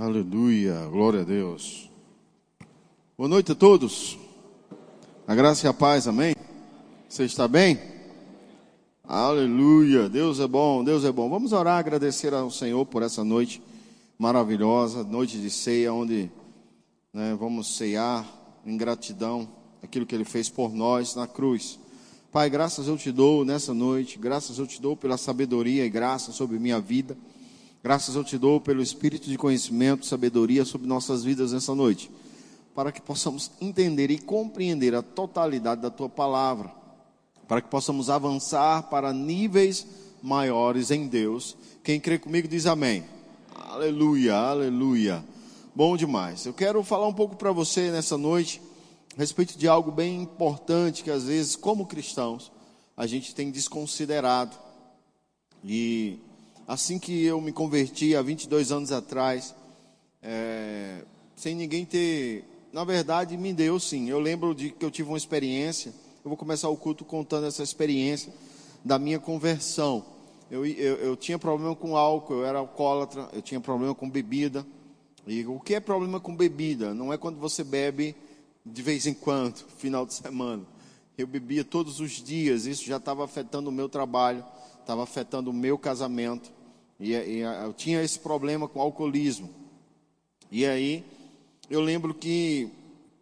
Aleluia, glória a Deus. Boa noite a todos. A graça e a paz, amém? Você está bem? Aleluia, Deus é bom, Deus é bom. Vamos orar, agradecer ao Senhor por essa noite maravilhosa, noite de ceia, onde né, vamos ceiar em gratidão aquilo que Ele fez por nós na cruz. Pai, graças eu te dou nessa noite, graças eu te dou pela sabedoria e graça sobre minha vida. Graças eu te dou pelo espírito de conhecimento, sabedoria sobre nossas vidas nessa noite, para que possamos entender e compreender a totalidade da tua palavra, para que possamos avançar para níveis maiores em Deus. Quem crê comigo diz amém. Aleluia, aleluia. Bom demais. Eu quero falar um pouco para você nessa noite a respeito de algo bem importante que às vezes, como cristãos, a gente tem desconsiderado. E assim que eu me converti há 22 anos atrás, é, sem ninguém ter, na verdade, me deu sim. Eu lembro de que eu tive uma experiência. Eu vou começar o culto contando essa experiência da minha conversão. Eu, eu, eu tinha problema com álcool, eu era alcoólatra, eu tinha problema com bebida. E o que é problema com bebida? Não é quando você bebe de vez em quando, final de semana. Eu bebia todos os dias, isso já estava afetando o meu trabalho, estava afetando o meu casamento. E, e eu tinha esse problema com alcoolismo. E aí, eu lembro que,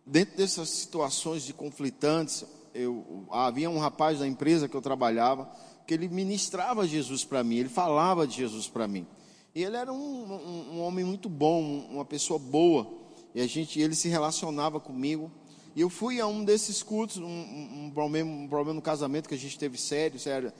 dentro dessas situações de conflitantes, eu, havia um rapaz da empresa que eu trabalhava, que ele ministrava Jesus para mim, ele falava de Jesus para mim. E ele era um, um, um, homem muito bom, uma pessoa boa. E a gente, ele se relacionava comigo. E eu fui a um desses cultos, um, um, problema, um problema no casamento que a gente teve sério, sério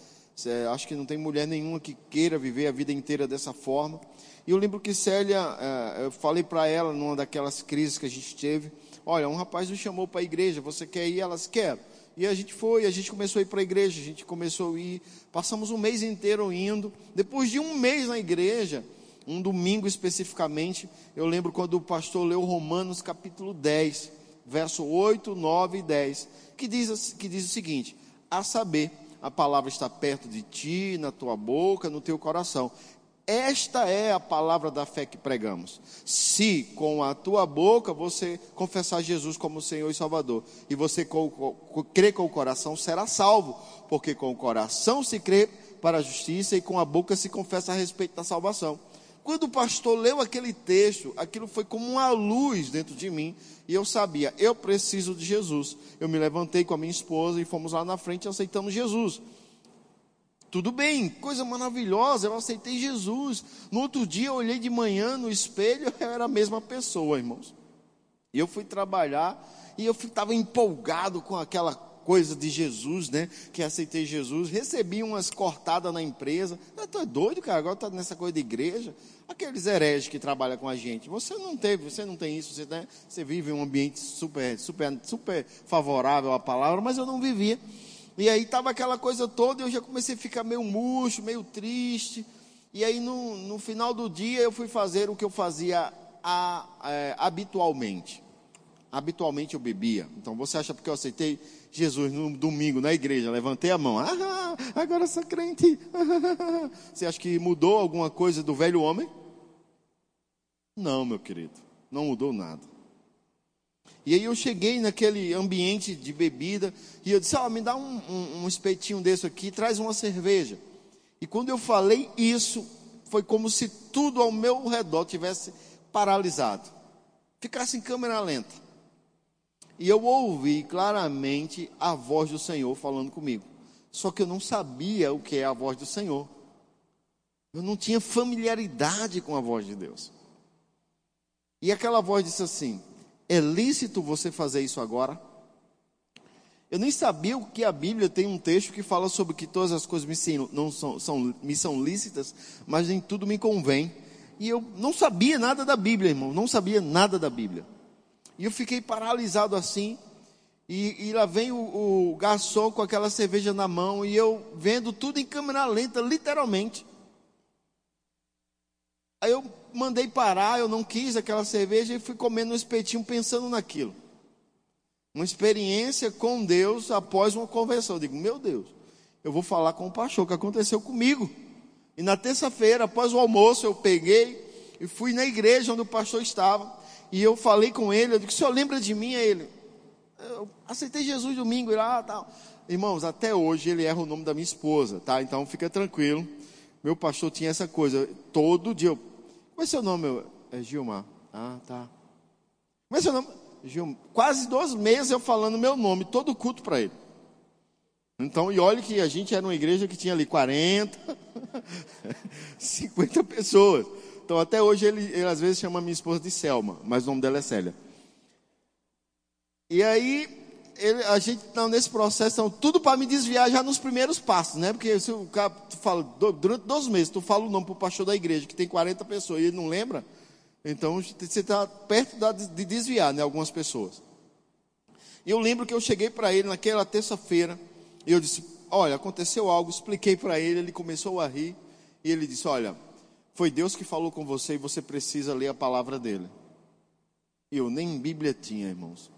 Acho que não tem mulher nenhuma que queira viver a vida inteira dessa forma. E eu lembro que Célia, é, eu falei para ela numa daquelas crises que a gente teve: Olha, um rapaz nos chamou para a igreja, você quer ir? Elas querem. E a gente foi, a gente começou a ir para a igreja, a gente começou a ir, passamos um mês inteiro indo. Depois de um mês na igreja, um domingo especificamente, eu lembro quando o pastor leu Romanos capítulo 10, verso 8, 9 e 10, que diz, que diz o seguinte: A saber, a palavra está perto de ti, na tua boca, no teu coração. Esta é a palavra da fé que pregamos. Se com a tua boca você confessar Jesus como Senhor e Salvador, e você crê com o coração, será salvo, porque com o coração se crê para a justiça e com a boca se confessa a respeito da salvação. Quando o pastor leu aquele texto, aquilo foi como uma luz dentro de mim, e eu sabia, eu preciso de Jesus. Eu me levantei com a minha esposa e fomos lá na frente e aceitamos Jesus. Tudo bem, coisa maravilhosa, eu aceitei Jesus. No outro dia eu olhei de manhã no espelho, eu era a mesma pessoa, irmãos. E eu fui trabalhar e eu estava empolgado com aquela coisa de Jesus, né? Que aceitei Jesus, recebi umas cortadas na empresa. Eu tô doido, cara, agora tá nessa coisa de igreja. Aqueles hereges que trabalham com a gente. Você não teve, você não tem isso, você, né? você vive em um ambiente super, super, super favorável à palavra, mas eu não vivia. E aí tava aquela coisa toda, eu já comecei a ficar meio murcho, meio triste. E aí no, no final do dia eu fui fazer o que eu fazia a, é, habitualmente. Habitualmente eu bebia. Então você acha porque eu aceitei Jesus no domingo na igreja, levantei a mão, ah, agora sou crente. Você acha que mudou alguma coisa do velho homem? Não, meu querido, não mudou nada. E aí eu cheguei naquele ambiente de bebida e eu disse: ah, me dá um, um, um espetinho desse aqui, traz uma cerveja. E quando eu falei isso, foi como se tudo ao meu redor tivesse paralisado, ficasse em câmera lenta. E eu ouvi claramente a voz do Senhor falando comigo. Só que eu não sabia o que é a voz do Senhor. Eu não tinha familiaridade com a voz de Deus. E aquela voz disse assim: É lícito você fazer isso agora? Eu nem sabia o que a Bíblia tem um texto que fala sobre que todas as coisas me, não são, são, me são lícitas, mas nem tudo me convém. E eu não sabia nada da Bíblia, irmão, não sabia nada da Bíblia. E eu fiquei paralisado assim. E, e lá vem o, o, garçom com aquela cerveja na mão e eu vendo tudo em câmera lenta, literalmente. Aí eu mandei parar, eu não quis aquela cerveja e fui comendo um espetinho pensando naquilo. Uma experiência com Deus após uma conversão. Eu digo, meu Deus, eu vou falar com o pastor o que aconteceu comigo. E na terça-feira, após o almoço, eu peguei e fui na igreja onde o pastor estava, e eu falei com ele, eu disse, o senhor lembra de mim? Aí ele, eu aceitei Jesus domingo e lá tal. Irmãos, até hoje ele erra o nome da minha esposa, tá? Então fica tranquilo. Meu pastor tinha essa coisa, todo dia. Eu, Como é seu nome? é Gilmar. Ah, tá. Como é seu nome? Gilmar. Quase dois meses eu falando meu nome, todo culto para ele. Então, e olha que a gente era uma igreja que tinha ali 40, 50 pessoas. Então, até hoje ele, ele às vezes chama minha esposa de Selma, mas o nome dela é Célia. E aí, ele, a gente está nesse processo, então, tudo para me desviar já nos primeiros passos, né? Porque se o cara fala, durante dois meses, tu fala o nome para o pastor da igreja, que tem 40 pessoas, e ele não lembra, então você está perto de desviar, né? Algumas pessoas. E eu lembro que eu cheguei para ele naquela terça-feira, e eu disse: Olha, aconteceu algo. Expliquei para ele, ele começou a rir. E ele disse: Olha, foi Deus que falou com você e você precisa ler a palavra dele. Eu nem Bíblia tinha, irmãos.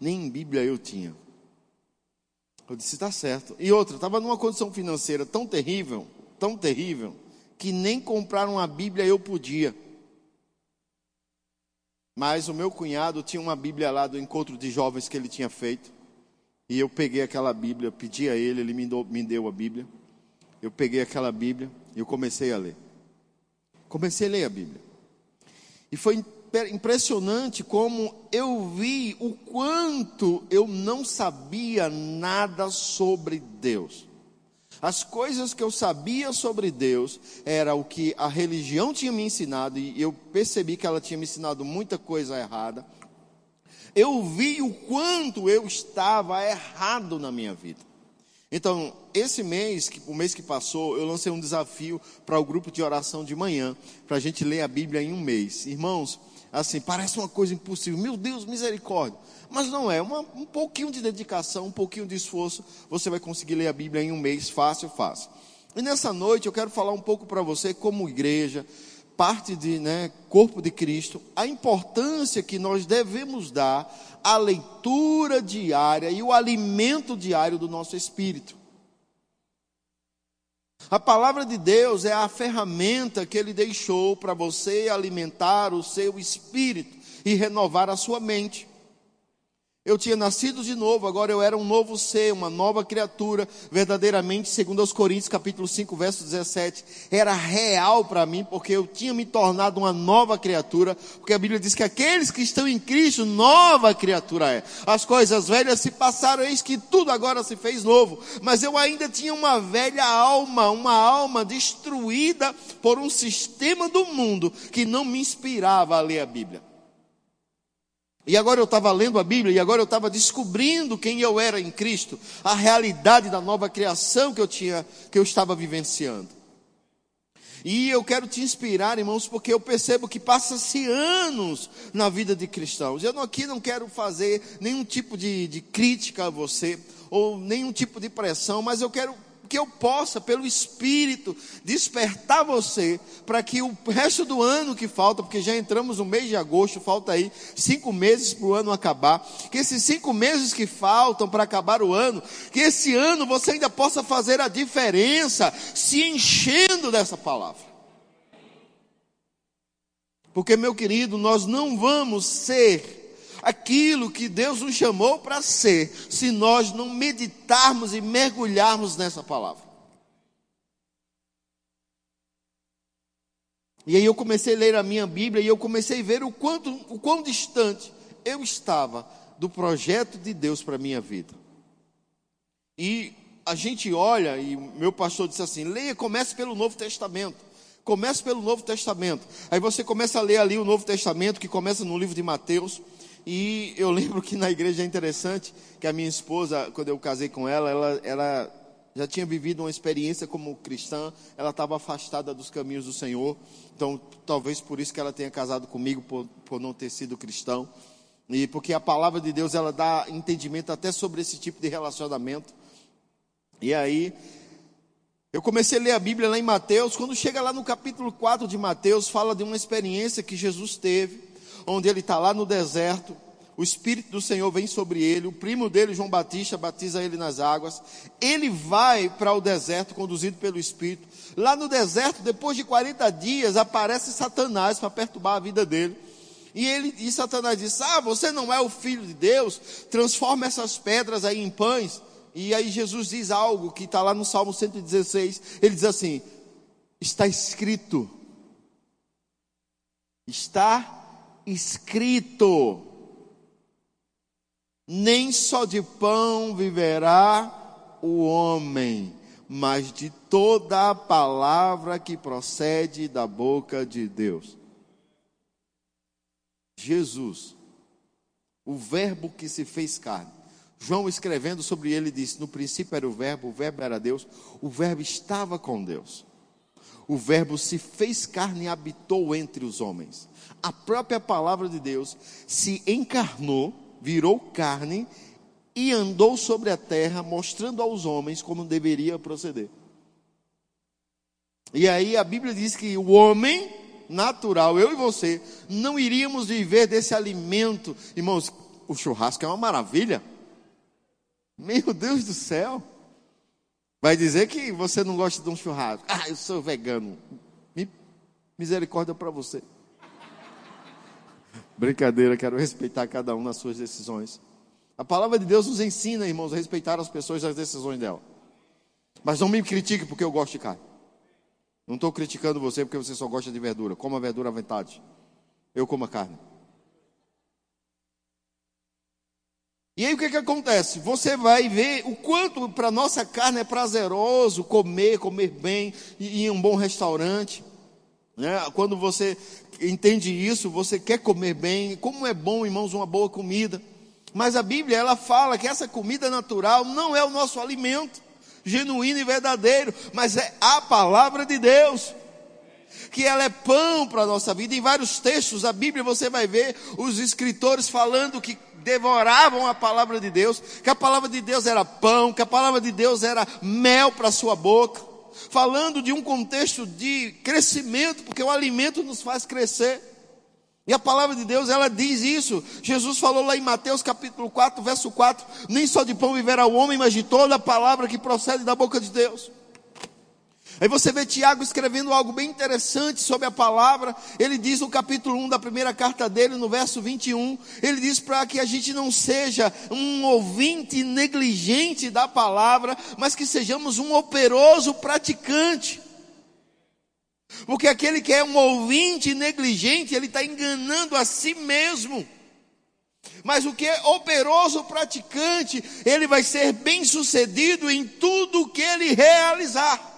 Nem Bíblia eu tinha. Eu disse: Está certo. E outra, estava numa condição financeira tão terrível, tão terrível, que nem comprar uma Bíblia eu podia. Mas o meu cunhado tinha uma Bíblia lá do encontro de jovens que ele tinha feito. E eu peguei aquela Bíblia, pedi a ele, ele me deu a Bíblia. Eu peguei aquela Bíblia e eu comecei a ler. Comecei a ler a Bíblia. E foi impressionante como eu vi o quanto eu não sabia nada sobre Deus. As coisas que eu sabia sobre Deus era o que a religião tinha me ensinado e eu percebi que ela tinha me ensinado muita coisa errada eu vi o quanto eu estava errado na minha vida. Então, esse mês, o mês que passou, eu lancei um desafio para o grupo de oração de manhã, para a gente ler a Bíblia em um mês. Irmãos, assim, parece uma coisa impossível. Meu Deus, misericórdia. Mas não é, uma, um pouquinho de dedicação, um pouquinho de esforço, você vai conseguir ler a Bíblia em um mês, fácil, fácil. E nessa noite eu quero falar um pouco para você, como igreja, parte de né, corpo de Cristo, a importância que nós devemos dar à leitura diária e o alimento diário do nosso espírito. A palavra de Deus é a ferramenta que Ele deixou para você alimentar o seu espírito e renovar a sua mente. Eu tinha nascido de novo, agora eu era um novo ser, uma nova criatura, verdadeiramente, segundo os Coríntios, capítulo 5, verso 17, era real para mim, porque eu tinha me tornado uma nova criatura, porque a Bíblia diz que aqueles que estão em Cristo, nova criatura é. As coisas velhas se passaram, eis que tudo agora se fez novo, mas eu ainda tinha uma velha alma, uma alma destruída por um sistema do mundo que não me inspirava a ler a Bíblia. E agora eu estava lendo a Bíblia e agora eu estava descobrindo quem eu era em Cristo, a realidade da nova criação que eu tinha, que eu estava vivenciando. E eu quero te inspirar, irmãos, porque eu percebo que passa-se anos na vida de cristãos. Eu aqui não quero fazer nenhum tipo de, de crítica a você, ou nenhum tipo de pressão, mas eu quero que eu possa, pelo Espírito, despertar você para que o resto do ano que falta, porque já entramos no mês de agosto, falta aí cinco meses para o ano acabar, que esses cinco meses que faltam para acabar o ano, que esse ano você ainda possa fazer a diferença, se enchendo dessa palavra. Porque, meu querido, nós não vamos ser aquilo que Deus nos chamou para ser, se nós não meditarmos e mergulharmos nessa palavra. E aí eu comecei a ler a minha Bíblia e eu comecei a ver o quanto, o quão distante eu estava do projeto de Deus para minha vida. E a gente olha, e meu pastor disse assim: leia, comece pelo Novo Testamento. Comece pelo Novo Testamento. Aí você começa a ler ali o Novo Testamento, que começa no livro de Mateus. E eu lembro que na igreja é interessante que a minha esposa, quando eu casei com ela, ela, ela já tinha vivido uma experiência como cristã, ela estava afastada dos caminhos do Senhor. Então, talvez por isso que ela tenha casado comigo, por, por não ter sido cristão. E porque a palavra de Deus, ela dá entendimento até sobre esse tipo de relacionamento. E aí, eu comecei a ler a Bíblia lá em Mateus. Quando chega lá no capítulo 4 de Mateus, fala de uma experiência que Jesus teve onde ele está lá no deserto, o Espírito do Senhor vem sobre ele, o primo dele, João Batista, batiza ele nas águas. Ele vai para o deserto, conduzido pelo Espírito. Lá no deserto, depois de 40 dias, aparece Satanás para perturbar a vida dele. E ele e Satanás diz: Ah, você não é o filho de Deus? Transforma essas pedras aí em pães. E aí Jesus diz algo que está lá no Salmo 116. Ele diz assim: Está escrito. Está escrito nem só de pão viverá o homem, mas de toda a palavra que procede da boca de Deus. Jesus, o Verbo que se fez carne. João escrevendo sobre ele disse: No princípio era o Verbo, o Verbo era Deus, o Verbo estava com Deus. O Verbo se fez carne e habitou entre os homens. A própria palavra de Deus se encarnou virou carne e andou sobre a terra, mostrando aos homens como deveria proceder. E aí a Bíblia diz que o homem natural, eu e você, não iríamos viver desse alimento. Irmãos, o churrasco é uma maravilha. Meu Deus do céu. Vai dizer que você não gosta de um churrasco. Ah, eu sou vegano. Misericórdia para você. Brincadeira, quero respeitar cada um nas suas decisões. A palavra de Deus nos ensina, irmãos, a respeitar as pessoas e as decisões dela. Mas não me critique porque eu gosto de carne. Não estou criticando você porque você só gosta de verdura. Coma verdura à vontade. Eu como a carne. E aí o que, que acontece? Você vai ver o quanto para nossa carne é prazeroso comer, comer bem, ir em um bom restaurante. Né? Quando você entende isso, você quer comer bem, como é bom, irmãos, uma boa comida. Mas a Bíblia, ela fala que essa comida natural não é o nosso alimento genuíno e verdadeiro, mas é a palavra de Deus. Que ela é pão para a nossa vida. Em vários textos da Bíblia você vai ver os escritores falando que devoravam a palavra de Deus, que a palavra de Deus era pão, que a palavra de Deus era mel para a sua boca falando de um contexto de crescimento, porque o alimento nos faz crescer. E a palavra de Deus, ela diz isso. Jesus falou lá em Mateus capítulo 4, verso 4: Nem só de pão viverá o homem, mas de toda a palavra que procede da boca de Deus. Aí você vê Tiago escrevendo algo bem interessante sobre a palavra. Ele diz no capítulo 1 da primeira carta dele, no verso 21, ele diz para que a gente não seja um ouvinte negligente da palavra, mas que sejamos um operoso praticante. Porque aquele que é um ouvinte negligente, ele está enganando a si mesmo. Mas o que é operoso praticante, ele vai ser bem sucedido em tudo que ele realizar.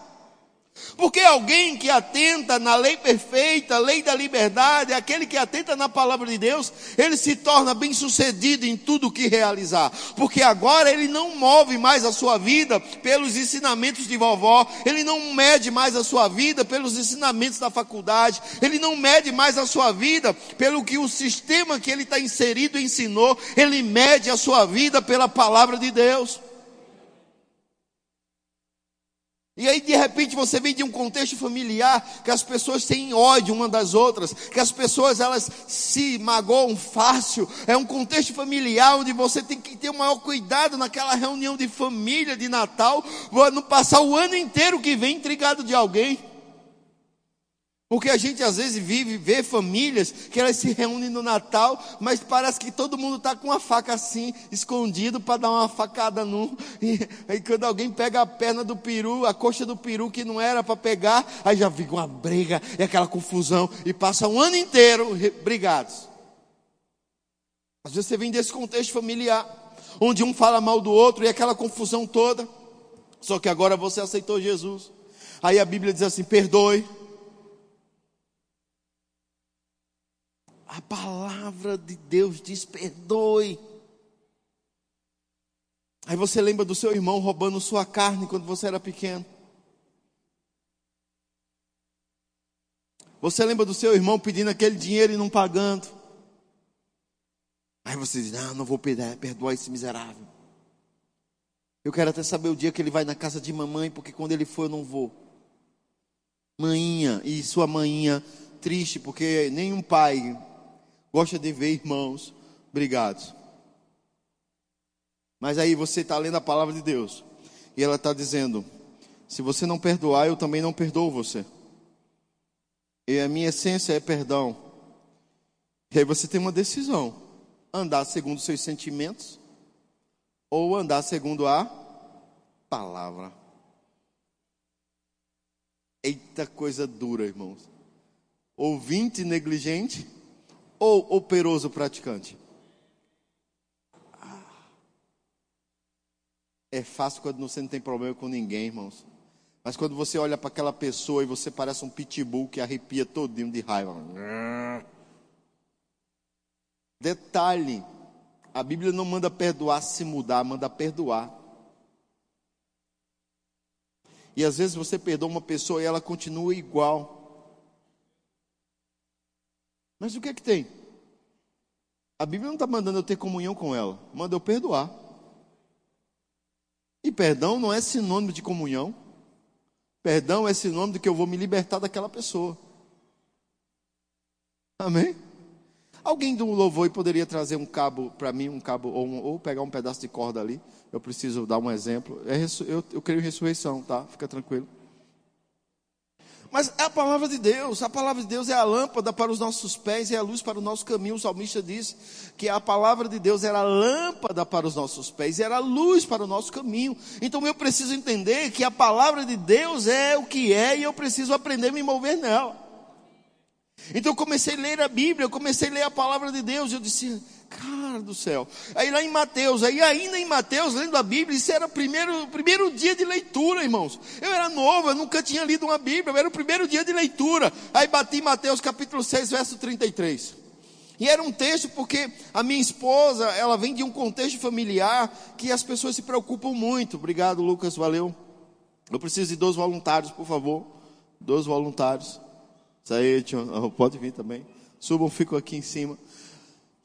Porque alguém que atenta na lei perfeita, lei da liberdade, aquele que atenta na palavra de Deus, ele se torna bem sucedido em tudo o que realizar. Porque agora ele não move mais a sua vida pelos ensinamentos de vovó, ele não mede mais a sua vida pelos ensinamentos da faculdade, ele não mede mais a sua vida pelo que o sistema que ele está inserido ensinou, ele mede a sua vida pela palavra de Deus. E aí, de repente, você vem de um contexto familiar que as pessoas têm ódio uma das outras, que as pessoas elas se magoam fácil. É um contexto familiar onde você tem que ter o maior cuidado naquela reunião de família de Natal, não passar o ano inteiro que vem intrigado de alguém. Porque a gente às vezes vive, vê famílias que elas se reúnem no Natal, mas parece que todo mundo está com uma faca assim, escondido para dar uma facada num. E quando alguém pega a perna do peru, a coxa do peru que não era para pegar, aí já fica uma briga e aquela confusão e passa um ano inteiro brigados. Às vezes você vem desse contexto familiar, onde um fala mal do outro e aquela confusão toda. Só que agora você aceitou Jesus. Aí a Bíblia diz assim: perdoe A palavra de Deus diz: perdoe. Aí você lembra do seu irmão roubando sua carne quando você era pequeno. Você lembra do seu irmão pedindo aquele dinheiro e não pagando. Aí você diz: Não, não vou perdoar esse miserável. Eu quero até saber o dia que ele vai na casa de mamãe, porque quando ele for eu não vou. Maninha, e sua maninha triste, porque nenhum pai gosta de ver irmãos Obrigado. Mas aí você está lendo a palavra de Deus e ela está dizendo: se você não perdoar, eu também não perdoo você. E a minha essência é perdão. E aí você tem uma decisão: andar segundo seus sentimentos ou andar segundo a palavra. Eita coisa dura, irmãos. Ouvinte negligente ou operoso praticante? É fácil quando você não tem problema com ninguém, irmãos. Mas quando você olha para aquela pessoa e você parece um pitbull que arrepia todinho de raiva. Detalhe, a Bíblia não manda perdoar se mudar, manda perdoar. E às vezes você perdoa uma pessoa e ela continua igual. Mas o que é que tem? A Bíblia não está mandando eu ter comunhão com ela, manda eu perdoar. E perdão não é sinônimo de comunhão. Perdão é sinônimo de que eu vou me libertar daquela pessoa. Amém? Alguém do louvor poderia trazer um cabo para mim, um cabo, ou, um, ou, pegar um pedaço de corda ali. Eu preciso dar um exemplo. É, eu, eu creio em ressurreição, tá? Fica tranquilo. Mas é a palavra de Deus, a palavra de Deus é a lâmpada para os nossos pés e a luz para o nosso caminho. O salmista diz que a palavra de Deus era a lâmpada para os nossos pés e era a luz para o nosso caminho. Então eu preciso entender que a palavra de Deus é o que é e eu preciso aprender a me mover nela. Então eu comecei a ler a Bíblia, eu comecei a ler a palavra de Deus, eu disse, cara do céu. Aí lá em Mateus, aí ainda em Mateus, lendo a Bíblia, isso era o primeiro, primeiro dia de leitura, irmãos. Eu era novo, eu nunca tinha lido uma Bíblia, era o primeiro dia de leitura. Aí bati em Mateus capítulo 6, verso 33. E era um texto porque a minha esposa, ela vem de um contexto familiar que as pessoas se preocupam muito. Obrigado, Lucas, valeu. Eu preciso de dois voluntários, por favor. Dois voluntários. Isso aí, tio, pode vir também. Subam, fico aqui em cima.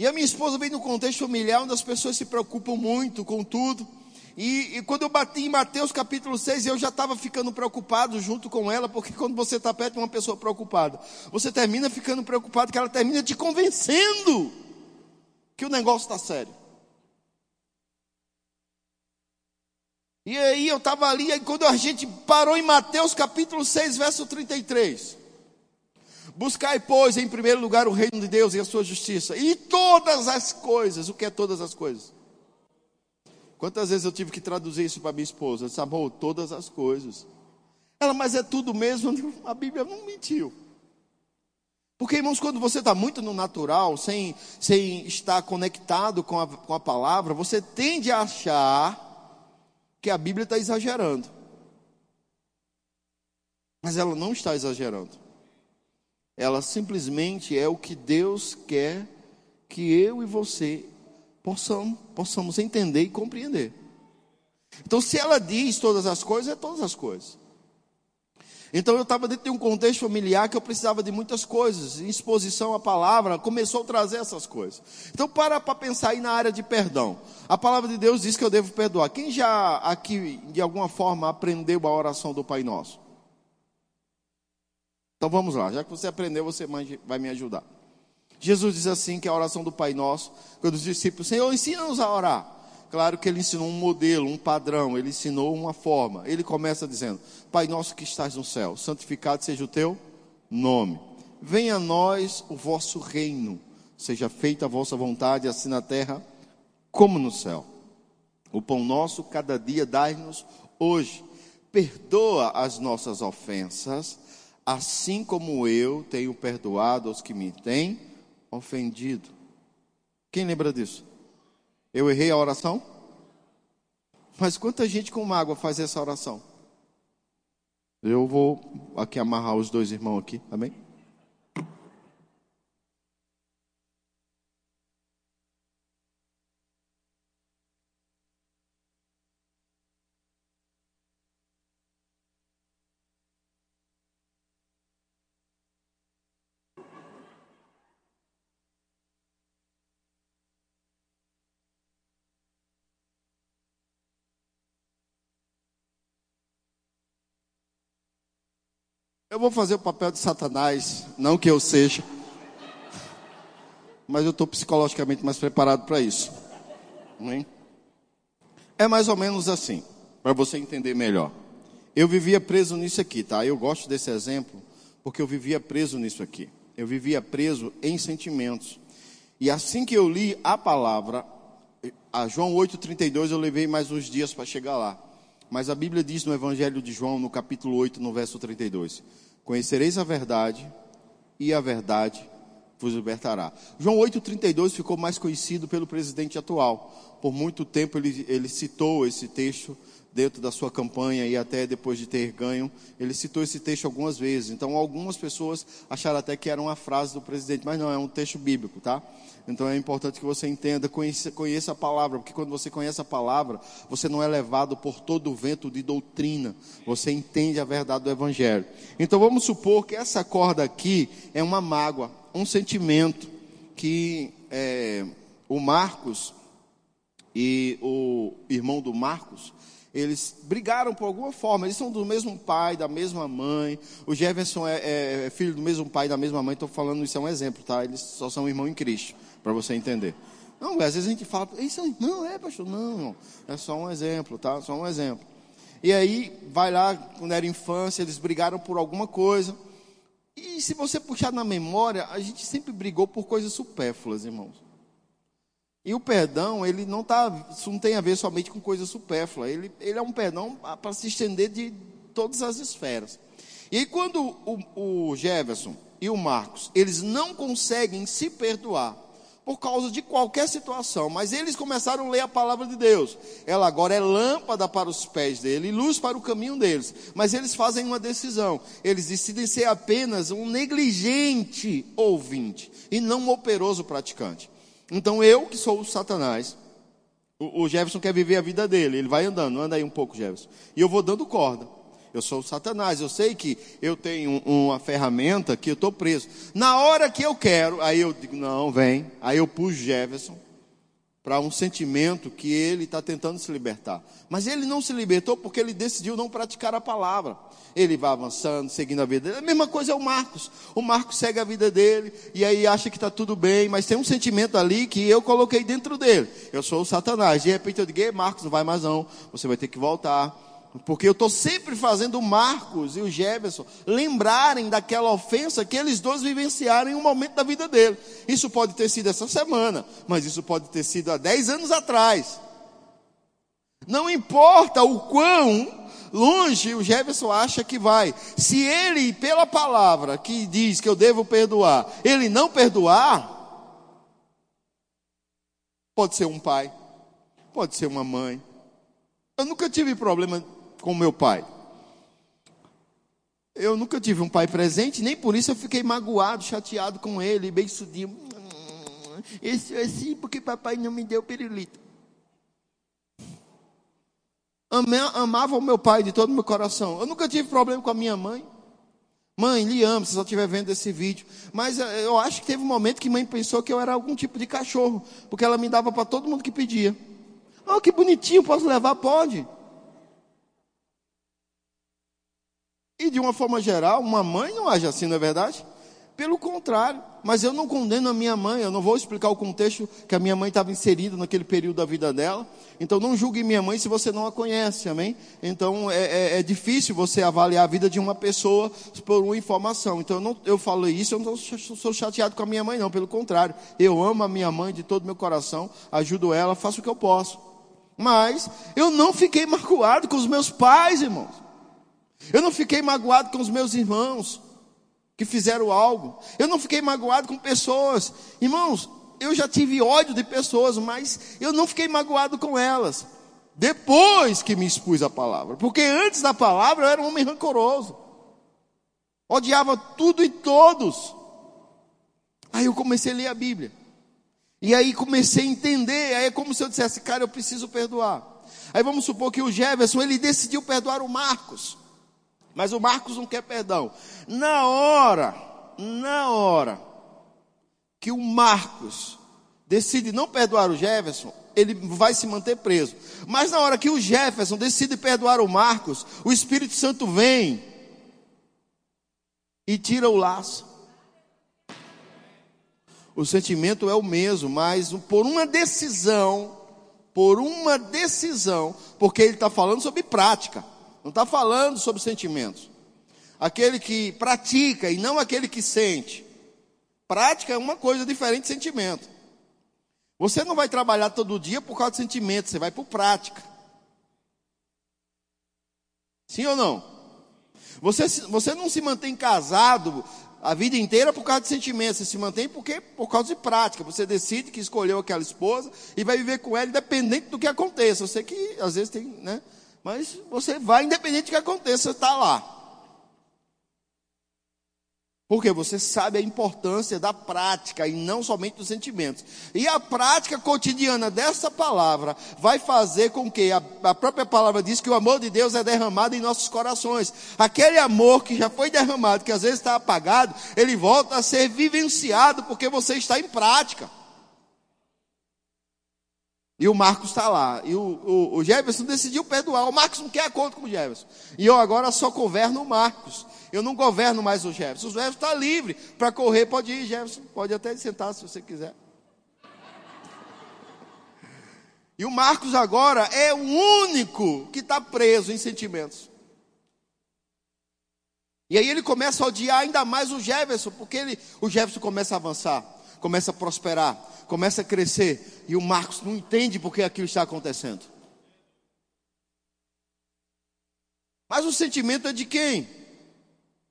E a minha esposa vem no contexto familiar onde as pessoas se preocupam muito com tudo. E, e quando eu bati em Mateus capítulo 6, eu já estava ficando preocupado junto com ela, porque quando você está perto de uma pessoa preocupada, você termina ficando preocupado, que ela termina te convencendo que o negócio está sério. E aí eu estava ali, aí quando a gente parou em Mateus capítulo 6, verso 33. Buscai, pois, em primeiro lugar o reino de Deus e a sua justiça. E todas as coisas. O que é todas as coisas? Quantas vezes eu tive que traduzir isso para minha esposa? Disse, amor, todas as coisas. Ela, mas é tudo mesmo? A Bíblia não mentiu. Porque, irmãos, quando você está muito no natural, sem, sem estar conectado com a, com a palavra, você tende a achar que a Bíblia está exagerando. Mas ela não está exagerando ela simplesmente é o que Deus quer que eu e você possamos, possamos entender e compreender. Então, se ela diz todas as coisas, é todas as coisas. Então, eu estava dentro de um contexto familiar que eu precisava de muitas coisas, exposição à palavra, começou a trazer essas coisas. Então, para para pensar aí na área de perdão. A palavra de Deus diz que eu devo perdoar. Quem já aqui, de alguma forma, aprendeu a oração do Pai Nosso? Então vamos lá, já que você aprendeu, você vai me ajudar. Jesus diz assim que a oração do Pai Nosso, quando os discípulos, Senhor, ensina-nos a orar. Claro que ele ensinou um modelo, um padrão, ele ensinou uma forma. Ele começa dizendo: Pai nosso que estás no céu, santificado seja o teu nome. Venha a nós o vosso reino, seja feita a vossa vontade, assim na terra como no céu. O pão nosso cada dia dai-nos hoje. Perdoa as nossas ofensas, assim como eu tenho perdoado aos que me têm ofendido. Quem lembra disso? Eu errei a oração? Mas quanta gente com mágoa faz essa oração? Eu vou aqui amarrar os dois irmãos aqui, amém? Eu vou fazer o papel de Satanás, não que eu seja. mas eu estou psicologicamente mais preparado para isso. É mais ou menos assim, para você entender melhor. Eu vivia preso nisso aqui, tá? Eu gosto desse exemplo porque eu vivia preso nisso aqui. Eu vivia preso em sentimentos. E assim que eu li a palavra, a João 8,32, eu levei mais uns dias para chegar lá. Mas a Bíblia diz no Evangelho de João, no capítulo 8, no verso 32: Conhecereis a verdade, e a verdade vos libertará. João 8,32 ficou mais conhecido pelo presidente atual. Por muito tempo ele, ele citou esse texto dentro da sua campanha e até depois de ter ganho, ele citou esse texto algumas vezes. Então, algumas pessoas acharam até que era uma frase do presidente, mas não, é um texto bíblico, tá? Então, é importante que você entenda, conheça, conheça a palavra, porque quando você conhece a palavra, você não é levado por todo o vento de doutrina, você entende a verdade do Evangelho. Então, vamos supor que essa corda aqui é uma mágoa, um sentimento que é, o Marcos e o irmão do Marcos, eles brigaram por alguma forma, eles são do mesmo pai, da mesma mãe. O Jefferson é, é, é filho do mesmo pai, da mesma mãe. Estou falando isso é um exemplo, tá? Eles só são irmão em Cristo, para você entender. Não, às vezes a gente fala, isso não é, pastor, não, não, é só um exemplo, tá? Só um exemplo. E aí, vai lá, quando era infância, eles brigaram por alguma coisa. E se você puxar na memória, a gente sempre brigou por coisas supérfluas, irmãos. E o perdão, ele não, tá, não tem a ver somente com coisa supérflua. Ele, ele é um perdão para se estender de todas as esferas. E quando o, o Jefferson e o Marcos, eles não conseguem se perdoar por causa de qualquer situação, mas eles começaram a ler a palavra de Deus. Ela agora é lâmpada para os pés dele e luz para o caminho deles. Mas eles fazem uma decisão. Eles decidem ser apenas um negligente ouvinte e não um operoso praticante. Então eu, que sou o Satanás, o, Jefferson quer viver a vida dele, ele vai andando, anda aí um pouco, Jefferson. E eu vou dando corda. Eu sou o Satanás, eu sei que eu tenho uma ferramenta que eu estou preso. Na hora que eu quero, aí eu digo, não, vem. Aí eu puxo Jefferson para um sentimento que ele está tentando se libertar. Mas ele não se libertou porque ele decidiu não praticar a palavra. Ele vai avançando, seguindo a vida dele. A mesma coisa é o Marcos. O Marcos segue a vida dele e aí acha que está tudo bem, mas tem um sentimento ali que eu coloquei dentro dele. Eu sou o Satanás. De repente eu digo, Marcos, não vai mais não. Você vai ter que voltar. Porque eu estou sempre fazendo o Marcos e o Jefferson lembrarem daquela ofensa que eles dois vivenciaram em um momento da vida dele. Isso pode ter sido essa semana, mas isso pode ter sido há 10 anos atrás. Não importa o quão longe o Jefferson acha que vai. Se ele, pela palavra que diz que eu devo perdoar, ele não perdoar, pode ser um pai, pode ser uma mãe. Eu nunca tive problema com meu pai. Eu nunca tive um pai presente, nem por isso eu fiquei magoado, chateado com ele, bem sudinho. Esse é assim porque papai não me deu pirulito. Amava o meu pai de todo o meu coração. Eu nunca tive problema com a minha mãe. Mãe, lhe amo, se só estiver vendo esse vídeo. Mas eh, eu acho que teve um momento que mãe pensou que eu era algum tipo de cachorro, porque ela me dava para todo mundo que pedia. Oh, que bonitinho, posso levar? Pode. E de uma forma geral, uma mãe não age assim, não é verdade? Pelo contrário, mas eu não condeno a minha mãe, eu não vou explicar o contexto que a minha mãe estava inserida naquele período da vida dela. Então não julgue minha mãe se você não a conhece, amém? Então é, é, é difícil você avaliar a vida de uma pessoa por uma informação. Então eu, não, eu falo isso, eu não sou chateado com a minha mãe, não, pelo contrário. Eu amo a minha mãe de todo o meu coração, ajudo ela, faço o que eu posso. Mas eu não fiquei magoado com os meus pais, irmãos. Eu não fiquei magoado com os meus irmãos que fizeram algo. Eu não fiquei magoado com pessoas. Irmãos, eu já tive ódio de pessoas, mas eu não fiquei magoado com elas. Depois que me expus a palavra. Porque antes da palavra eu era um homem rancoroso. Odiava tudo e todos. Aí eu comecei a ler a Bíblia. E aí comecei a entender. Aí é como se eu dissesse, cara, eu preciso perdoar. Aí vamos supor que o Jefferson, ele decidiu perdoar o Marcos. Mas o Marcos não quer perdão. Na hora, na hora que o Marcos decide não perdoar o Jefferson, ele vai se manter preso. Mas na hora que o Jefferson decide perdoar o Marcos, o Espírito Santo vem e tira o laço. O sentimento é o mesmo, mas por uma decisão, por uma decisão, porque ele está falando sobre prática, não está falando sobre sentimentos. Aquele que pratica e não aquele que sente. Prática é uma coisa diferente de sentimento. Você não vai trabalhar todo dia por causa de sentimento, você vai por prática. Sim ou não? Você, você não se mantém casado a vida inteira por causa de sentimentos, você se mantém porque, por causa de prática. Você decide que escolheu aquela esposa e vai viver com ela independente do que aconteça. Sei que às vezes tem, né? Mas você vai independente do que aconteça, está lá. Porque você sabe a importância da prática e não somente dos sentimentos. E a prática cotidiana dessa palavra vai fazer com que a, a, própria palavra diz que o amor de Deus é derramado em nossos corações. Aquele amor que já foi derramado, que às vezes está apagado, ele volta a ser vivenciado porque você está em prática. E o Marcos está lá. E o, o, o Jefferson decidiu perdoar. O Marcos não quer acordo com o Jefferson. E eu agora só governo o Marcos. Eu não governo mais o Jefferson. O Jefferson está livre para correr, pode ir, Jefferson. Pode até sentar se você quiser. E o Marcos agora é o único que está preso em sentimentos. E aí ele começa a odiar ainda mais o Jefferson, porque ele, o Jefferson começa a avançar, começa a prosperar, começa a crescer, e o Marcos não entende porque aquilo está acontecendo. Mas o sentimento é de quem?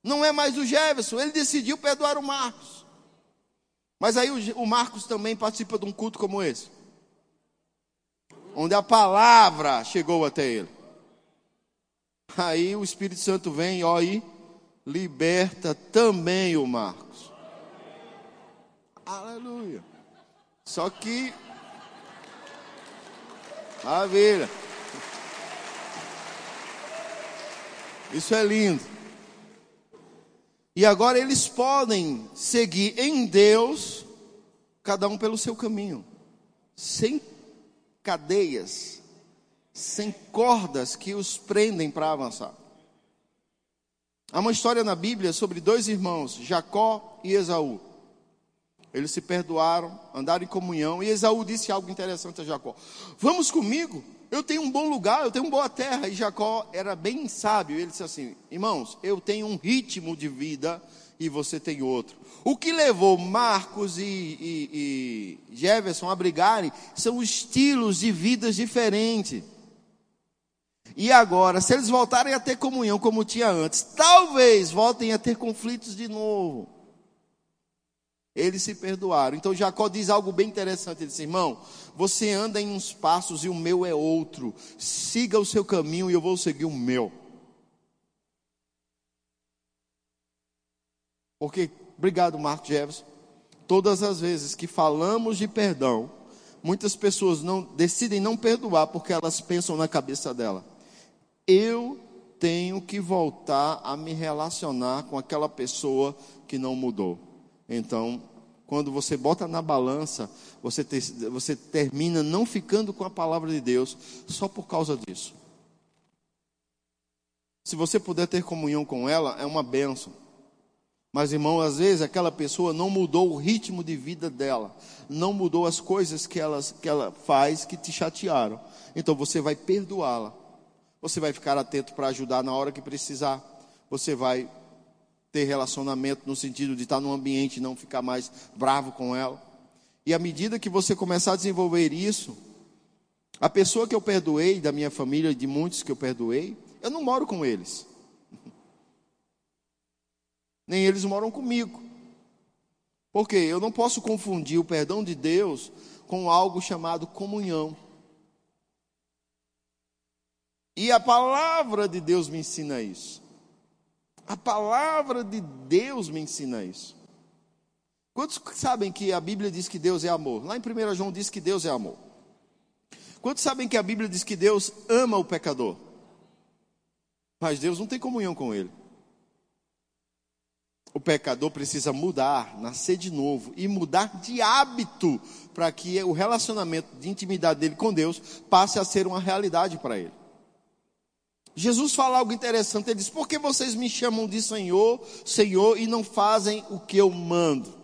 Não é mais do Jefferson, ele decidiu perdoar o Marcos. Mas aí o, Marcos também participa de um culto como esse, onde a palavra chegou até ele. Aí o Espírito Santo vem, ó, e liberta também o Marcos. Aleluia. Só que. Maravilha. Isso é lindo. E agora eles podem seguir em Deus, cada um pelo seu caminho, sem cadeias, sem cordas que os prendem para avançar. Há uma história na Bíblia sobre dois irmãos, Jacó e Esaú. Eles se perdoaram, andaram em comunhão, e Esaú disse algo interessante a Jacó: Vamos comigo, eu tenho um bom lugar, eu tenho uma boa terra. E Jacó era bem sábio. Ele disse assim: Irmãos, eu tenho um ritmo de vida e você tem outro. O que levou Marcos e, e, e Jefferson a brigarem são estilos de vidas diferentes. E agora, se eles voltarem a ter comunhão como tinha antes, talvez voltem a ter conflitos de novo. Eles se perdoaram. Então Jacó diz algo bem interessante. Ele diz: Irmão, você anda em uns passos e o meu é outro. Siga o seu caminho e eu vou seguir o meu. Porque, obrigado, Marco Jefferson. Todas as vezes que falamos de perdão, muitas pessoas não decidem não perdoar porque elas pensam na cabeça dela. Eu tenho que voltar a me relacionar com aquela pessoa que não mudou. Então, quando você bota na balança, você, te, você termina não ficando com a palavra de Deus só por causa disso. Se você puder ter comunhão com ela, é uma benção. Mas, irmão, às vezes aquela pessoa não mudou o ritmo de vida dela, não mudou as coisas que, elas, que ela faz que te chatearam. Então você vai perdoá-la. Você vai ficar atento para ajudar na hora que precisar. Você vai ter relacionamento no sentido de estar num ambiente e não ficar mais bravo com ela. E à medida que você começar a desenvolver isso, a pessoa que eu perdoei, da minha família, de muitos que eu perdoei, eu não moro com eles. Nem eles moram comigo. Porque eu não posso confundir o perdão de Deus com algo chamado comunhão. E a palavra de Deus me ensina isso. A palavra de Deus me ensina isso. Quantos sabem que a Bíblia diz que Deus é amor? Lá em 1 João diz que Deus é amor. Quantos sabem que a Bíblia diz que Deus ama o pecador? Mas Deus não tem comunhão com ele. O pecador precisa mudar, nascer de novo e mudar de hábito para que o relacionamento de intimidade dele com Deus passe a ser uma realidade para ele. Jesus fala algo interessante, ele diz: Por que vocês me chamam de Senhor, Senhor, e não fazem o que eu mando?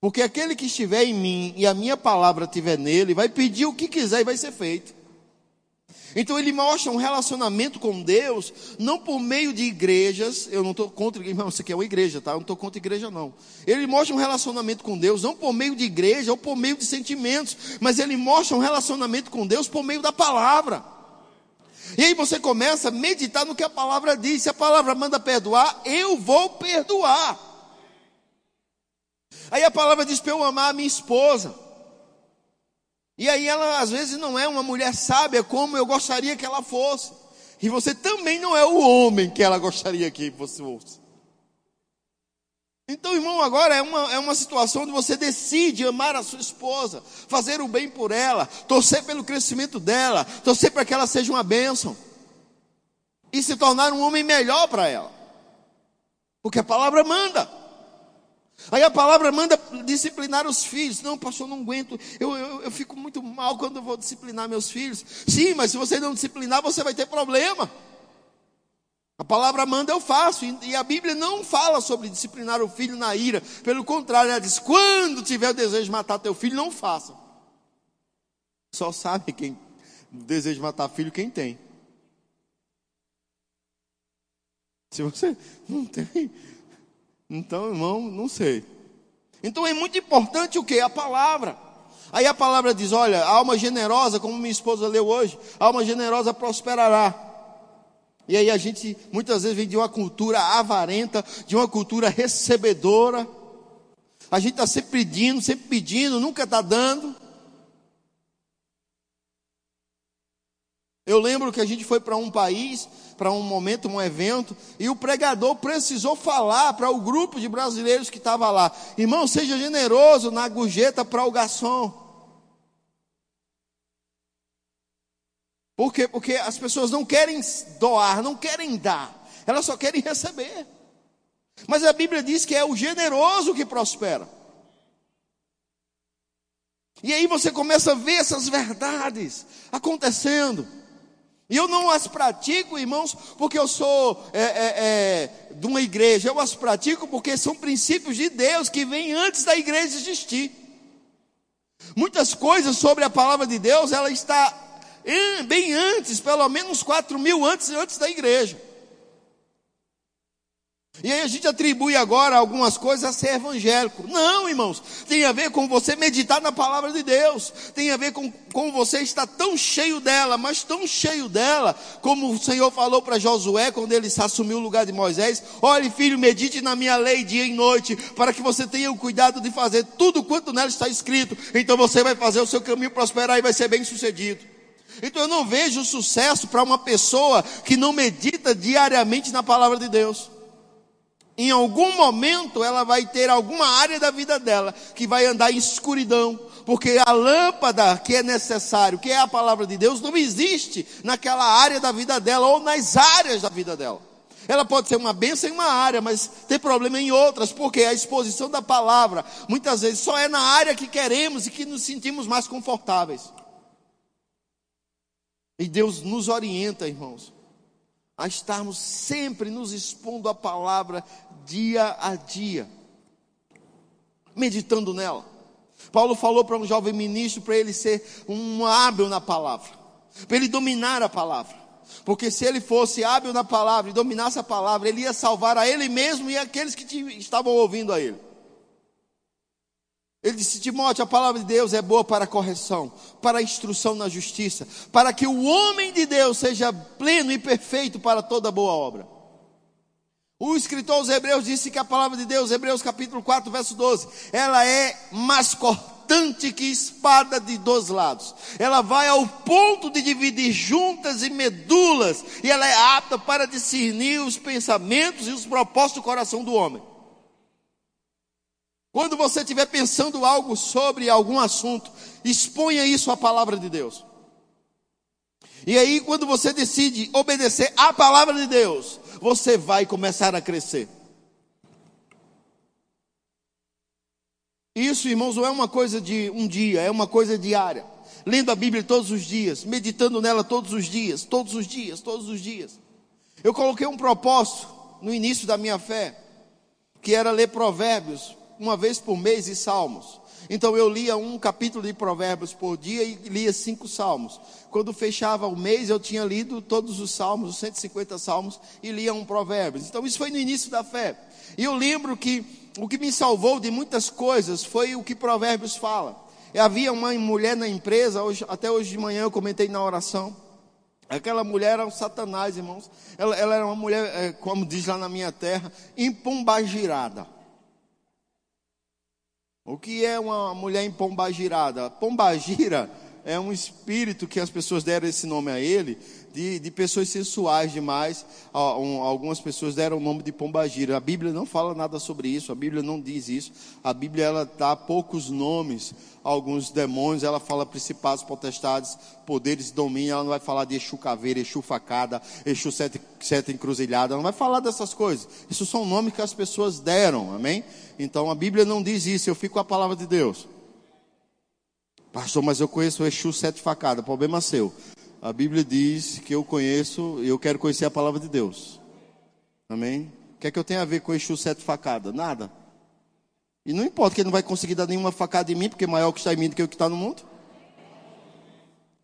Porque aquele que estiver em mim e a minha palavra estiver nele, vai pedir o que quiser e vai ser feito. Então ele mostra um relacionamento com Deus, não por meio de igrejas, eu não estou contra, irmão, isso aqui é uma igreja, tá? Eu não estou contra igreja, não. Ele mostra um relacionamento com Deus, não por meio de igreja ou por meio de sentimentos, mas ele mostra um relacionamento com Deus por meio da palavra. E aí você começa a meditar no que a palavra diz. Se a palavra manda perdoar, eu vou perdoar. Aí a palavra diz para eu amar a minha esposa. E aí ela às vezes não é uma mulher sábia como eu gostaria que ela fosse. E você também não é o homem que ela gostaria que você fosse. Então, irmão, agora é uma, é uma situação onde você decide amar a sua esposa, fazer o bem por ela, torcer pelo crescimento dela, torcer para que ela seja uma bênção e se tornar um homem melhor para ela, porque a palavra manda. Aí a palavra manda disciplinar os filhos. Não, pastor, não aguento. Eu, eu, eu fico muito mal quando eu vou disciplinar meus filhos. Sim, mas se você não disciplinar, você vai ter problema. A palavra manda, eu faço. E a Bíblia não fala sobre disciplinar o filho na ira. Pelo contrário, ela diz: quando tiver o desejo de matar teu filho, não faça. Só sabe quem deseja matar filho, quem tem. Se você não tem, então, irmão, não sei. Então é muito importante o que? A palavra. Aí a palavra diz: olha, alma generosa, como minha esposa leu hoje, alma generosa prosperará. E aí a gente muitas vezes vem de uma cultura avarenta, de uma cultura recebedora. A gente está sempre pedindo, sempre pedindo, nunca está dando. Eu lembro que a gente foi para um país, para um momento, um evento, e o pregador precisou falar para o grupo de brasileiros que estava lá: irmão, seja generoso na gorjeta para o garçom. Por quê? Porque as pessoas não querem doar, não querem dar, elas só querem receber. Mas a Bíblia diz que é o generoso que prospera. E aí você começa a ver essas verdades acontecendo. E eu não as pratico, irmãos, porque eu sou é, é, é, de uma igreja. Eu as pratico porque são princípios de Deus que vêm antes da igreja existir. Muitas coisas sobre a palavra de Deus, ela está bem antes, pelo menos quatro mil antes, antes da igreja. E aí a gente atribui agora algumas coisas a ser evangélico. Não, irmãos, tem a ver com você meditar na palavra de Deus, tem a ver com, com você estar tão cheio dela, mas tão cheio dela, como o Senhor falou para Josué quando ele assumiu o lugar de Moisés: olhe, filho, medite na minha lei dia e noite, para que você tenha o cuidado de fazer tudo quanto nela está escrito, então você vai fazer o seu caminho prosperar e vai ser bem sucedido. Então eu não vejo sucesso para uma pessoa que não medita diariamente na palavra de Deus em algum momento ela vai ter alguma área da vida dela que vai andar em escuridão, porque a lâmpada que é necessário, que é a palavra de Deus, não existe naquela área da vida dela ou nas áreas da vida dela. Ela pode ser uma bênção em uma área, mas tem problema em outras, porque a exposição da palavra muitas vezes só é na área que queremos e que nos sentimos mais confortáveis. E Deus nos orienta, irmãos, a estarmos sempre nos expondo a palavra dia a dia, meditando nela. Paulo falou para um jovem ministro para ele ser um hábil na palavra, para ele dominar a palavra. Porque se ele fosse hábil na palavra e dominasse a palavra, ele ia salvar a ele mesmo e aqueles que estavam ouvindo a ele. Ele disse: Timóteo, a palavra de Deus é boa para correção, para instrução na justiça, para que o homem de Deus seja pleno e perfeito para toda boa obra. O escritor aos Hebreus disse que a palavra de Deus, Hebreus capítulo 4, verso 12, ela é mais cortante que espada de dois lados. Ela vai ao ponto de dividir juntas e medulas, e ela é apta para discernir os pensamentos e os propósitos do coração do homem. Quando você estiver pensando algo sobre algum assunto, exponha isso à palavra de Deus. E aí, quando você decide obedecer à palavra de Deus, você vai começar a crescer. Isso, irmãos, não é uma coisa de um dia, é uma coisa diária. Lendo a Bíblia todos os dias, meditando nela todos os dias, todos os dias, todos os dias. Eu coloquei um propósito no início da minha fé, que era ler Provérbios uma vez por mês e salmos. Então eu lia um capítulo de Provérbios por dia e lia cinco salmos. Quando fechava o mês, eu tinha lido todos os salmos, os 150 salmos, e lia um Provérbios. Então isso foi no início da fé. E eu lembro que o que me salvou de muitas coisas foi o que Provérbios fala. Havia uma mulher na empresa, hoje, até hoje de manhã eu comentei na oração. Aquela mulher era um satanás, irmãos. Ela, ela era uma mulher, é, como diz lá na minha terra, empombagirada. O que é uma mulher empombagirada? Pombagira é um espírito que as pessoas deram esse nome a ele, de, de pessoas sensuais demais. Algumas pessoas deram o nome de pombagira. A Bíblia não fala nada sobre isso, a Bíblia não diz isso. A Bíblia ela dá poucos nomes a alguns demônios, ela fala principados, potestades, poderes domínio. Ela não vai falar de Exu caveira, Exu facada, Exu sete, sete encruzilhada. Ela não vai falar dessas coisas. Isso são nomes que as pessoas deram, amém? Então a Bíblia não diz isso, eu fico com a palavra de Deus. Pastor, mas eu conheço o Exu sete facada, problema seu. A Bíblia diz que eu conheço e eu quero conhecer a palavra de Deus. Amém? O que é que eu tenho a ver com Exu sete facada? Nada. E não importa que ele não vai conseguir dar nenhuma facada em mim, porque é maior que está em mim do que o que está no mundo.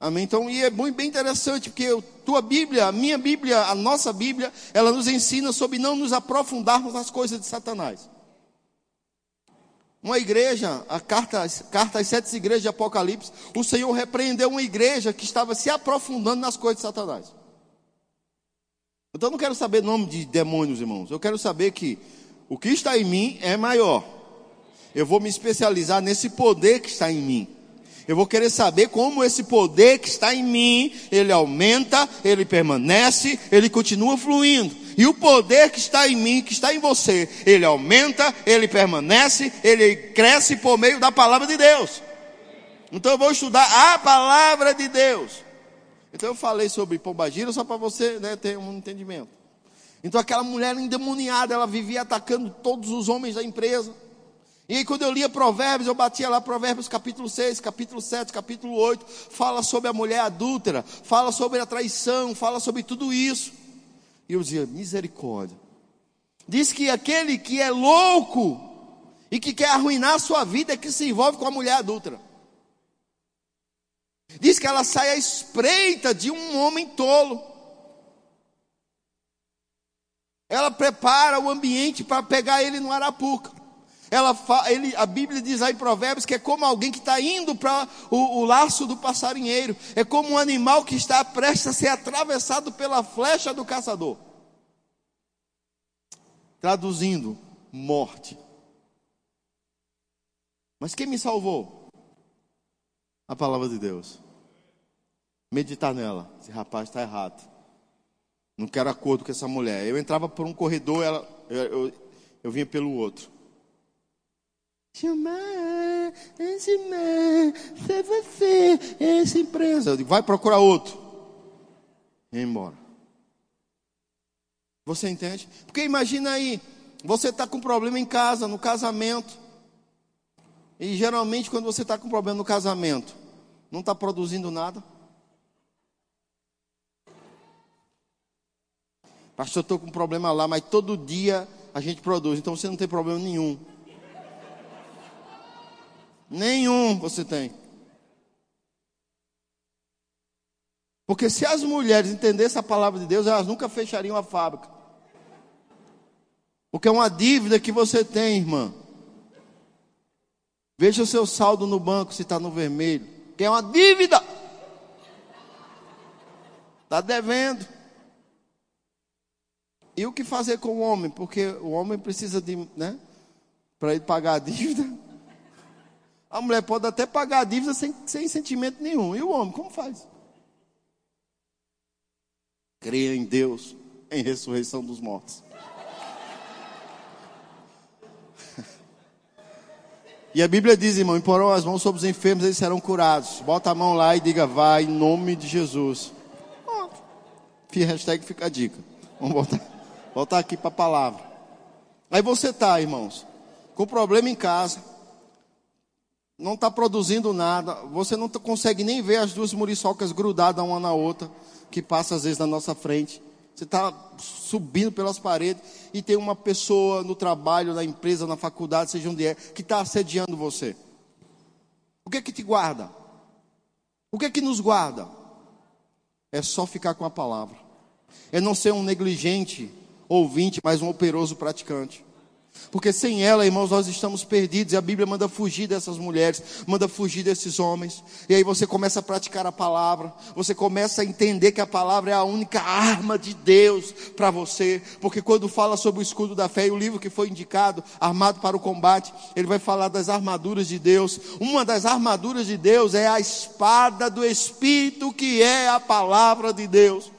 Amém? Então, e é muito bem interessante, porque eu, tua Bíblia, a minha Bíblia, a nossa Bíblia, ela nos ensina sobre não nos aprofundarmos nas coisas de Satanás. Uma igreja, a carta, carta às sete igrejas de Apocalipse, o Senhor repreendeu uma igreja que estava se aprofundando nas coisas de Satanás. Então eu não quero saber nome de demônios, irmãos. Eu quero saber que o que está em mim é maior. Eu vou me especializar nesse poder que está em mim. Eu vou querer saber como esse poder que está em mim, ele aumenta, ele permanece, ele continua fluindo. E o poder que está em mim, que está em você, ele aumenta, ele permanece, ele cresce por meio da palavra de Deus. Então eu vou estudar a palavra de Deus. Então eu falei sobre pombagira só para você né, ter um entendimento. Então aquela mulher endemoniada, ela vivia atacando todos os homens da empresa. E aí, quando eu lia Provérbios, eu batia lá Provérbios capítulo 6, capítulo 7, capítulo 8, fala sobre a mulher adúltera, fala sobre a traição, fala sobre tudo isso. E eu dizia, misericórdia. Diz que aquele que é louco e que quer arruinar a sua vida é que se envolve com a mulher adúltera. Diz que ela sai à espreita de um homem tolo. Ela prepara o ambiente para pegar ele no arapuca. Ela, ele, a Bíblia diz aí em Provérbios que é como alguém que está indo para o, o, laço do passarinheiro. É como um animal que está prestes a ser atravessado pela flecha do caçador. Traduzindo, morte. Mas quem me salvou? A palavra de Deus. Meditar nela. Esse rapaz está errado. Não quero acordo com essa mulher. Eu entrava por um corredor, ela, eu, eu, eu vinha pelo outro. Chamar, ensinar, ser você, essa empresa. Eu digo, vai procurar outro. E embora. Você entende? Porque imagina aí, você está com problema em casa, no casamento. E geralmente quando você está com problema no casamento, não está produzindo nada. Pastor, eu estou com problema lá, mas todo dia a gente produz, então você não tem problema nenhum. Nenhum você tem. Porque se as mulheres entendessem a palavra de Deus, elas nunca fechariam a fábrica. Porque é uma dívida que você tem, irmã. Veja o seu saldo no banco se está no vermelho. Que é uma dívida. Está devendo. E o que fazer com o homem? Porque o homem precisa de, né? Para ele pagar a dívida. A mulher pode até pagar a dívida sem, sem sentimento nenhum. E o homem, como faz? Creia em Deus, em ressurreição dos mortos. E a Bíblia diz, irmão, imporão as mãos sobre os enfermos, eles serão curados. Bota a mão lá e diga, vai, em nome de Jesus. Hashtag fica a dica. Vamos voltar, voltar aqui para a palavra. Aí você está, irmãos, com problema em casa não está produzindo nada, você não consegue nem ver as duas muriçocas grudadas uma na outra, que passa às vezes na nossa frente. Você está subindo pelas paredes e tem uma pessoa no trabalho, na empresa, na faculdade, seja onde é, que está assediando você. O que é que te guarda? O que é que nos guarda? É só ficar com a palavra. É não ser um negligente ouvinte, mas um operoso praticante. Porque sem ela, irmãos, nós estamos perdidos. E a Bíblia manda fugir dessas mulheres, manda fugir desses homens. E aí você começa a praticar a palavra. Você começa a entender que a palavra é a única arma de Deus para você. Porque quando fala sobre o escudo da fé, e o livro que foi indicado, Armado para o Combate, ele vai falar das armaduras de Deus. Uma das armaduras de Deus é a espada do Espírito, que é a palavra de Deus.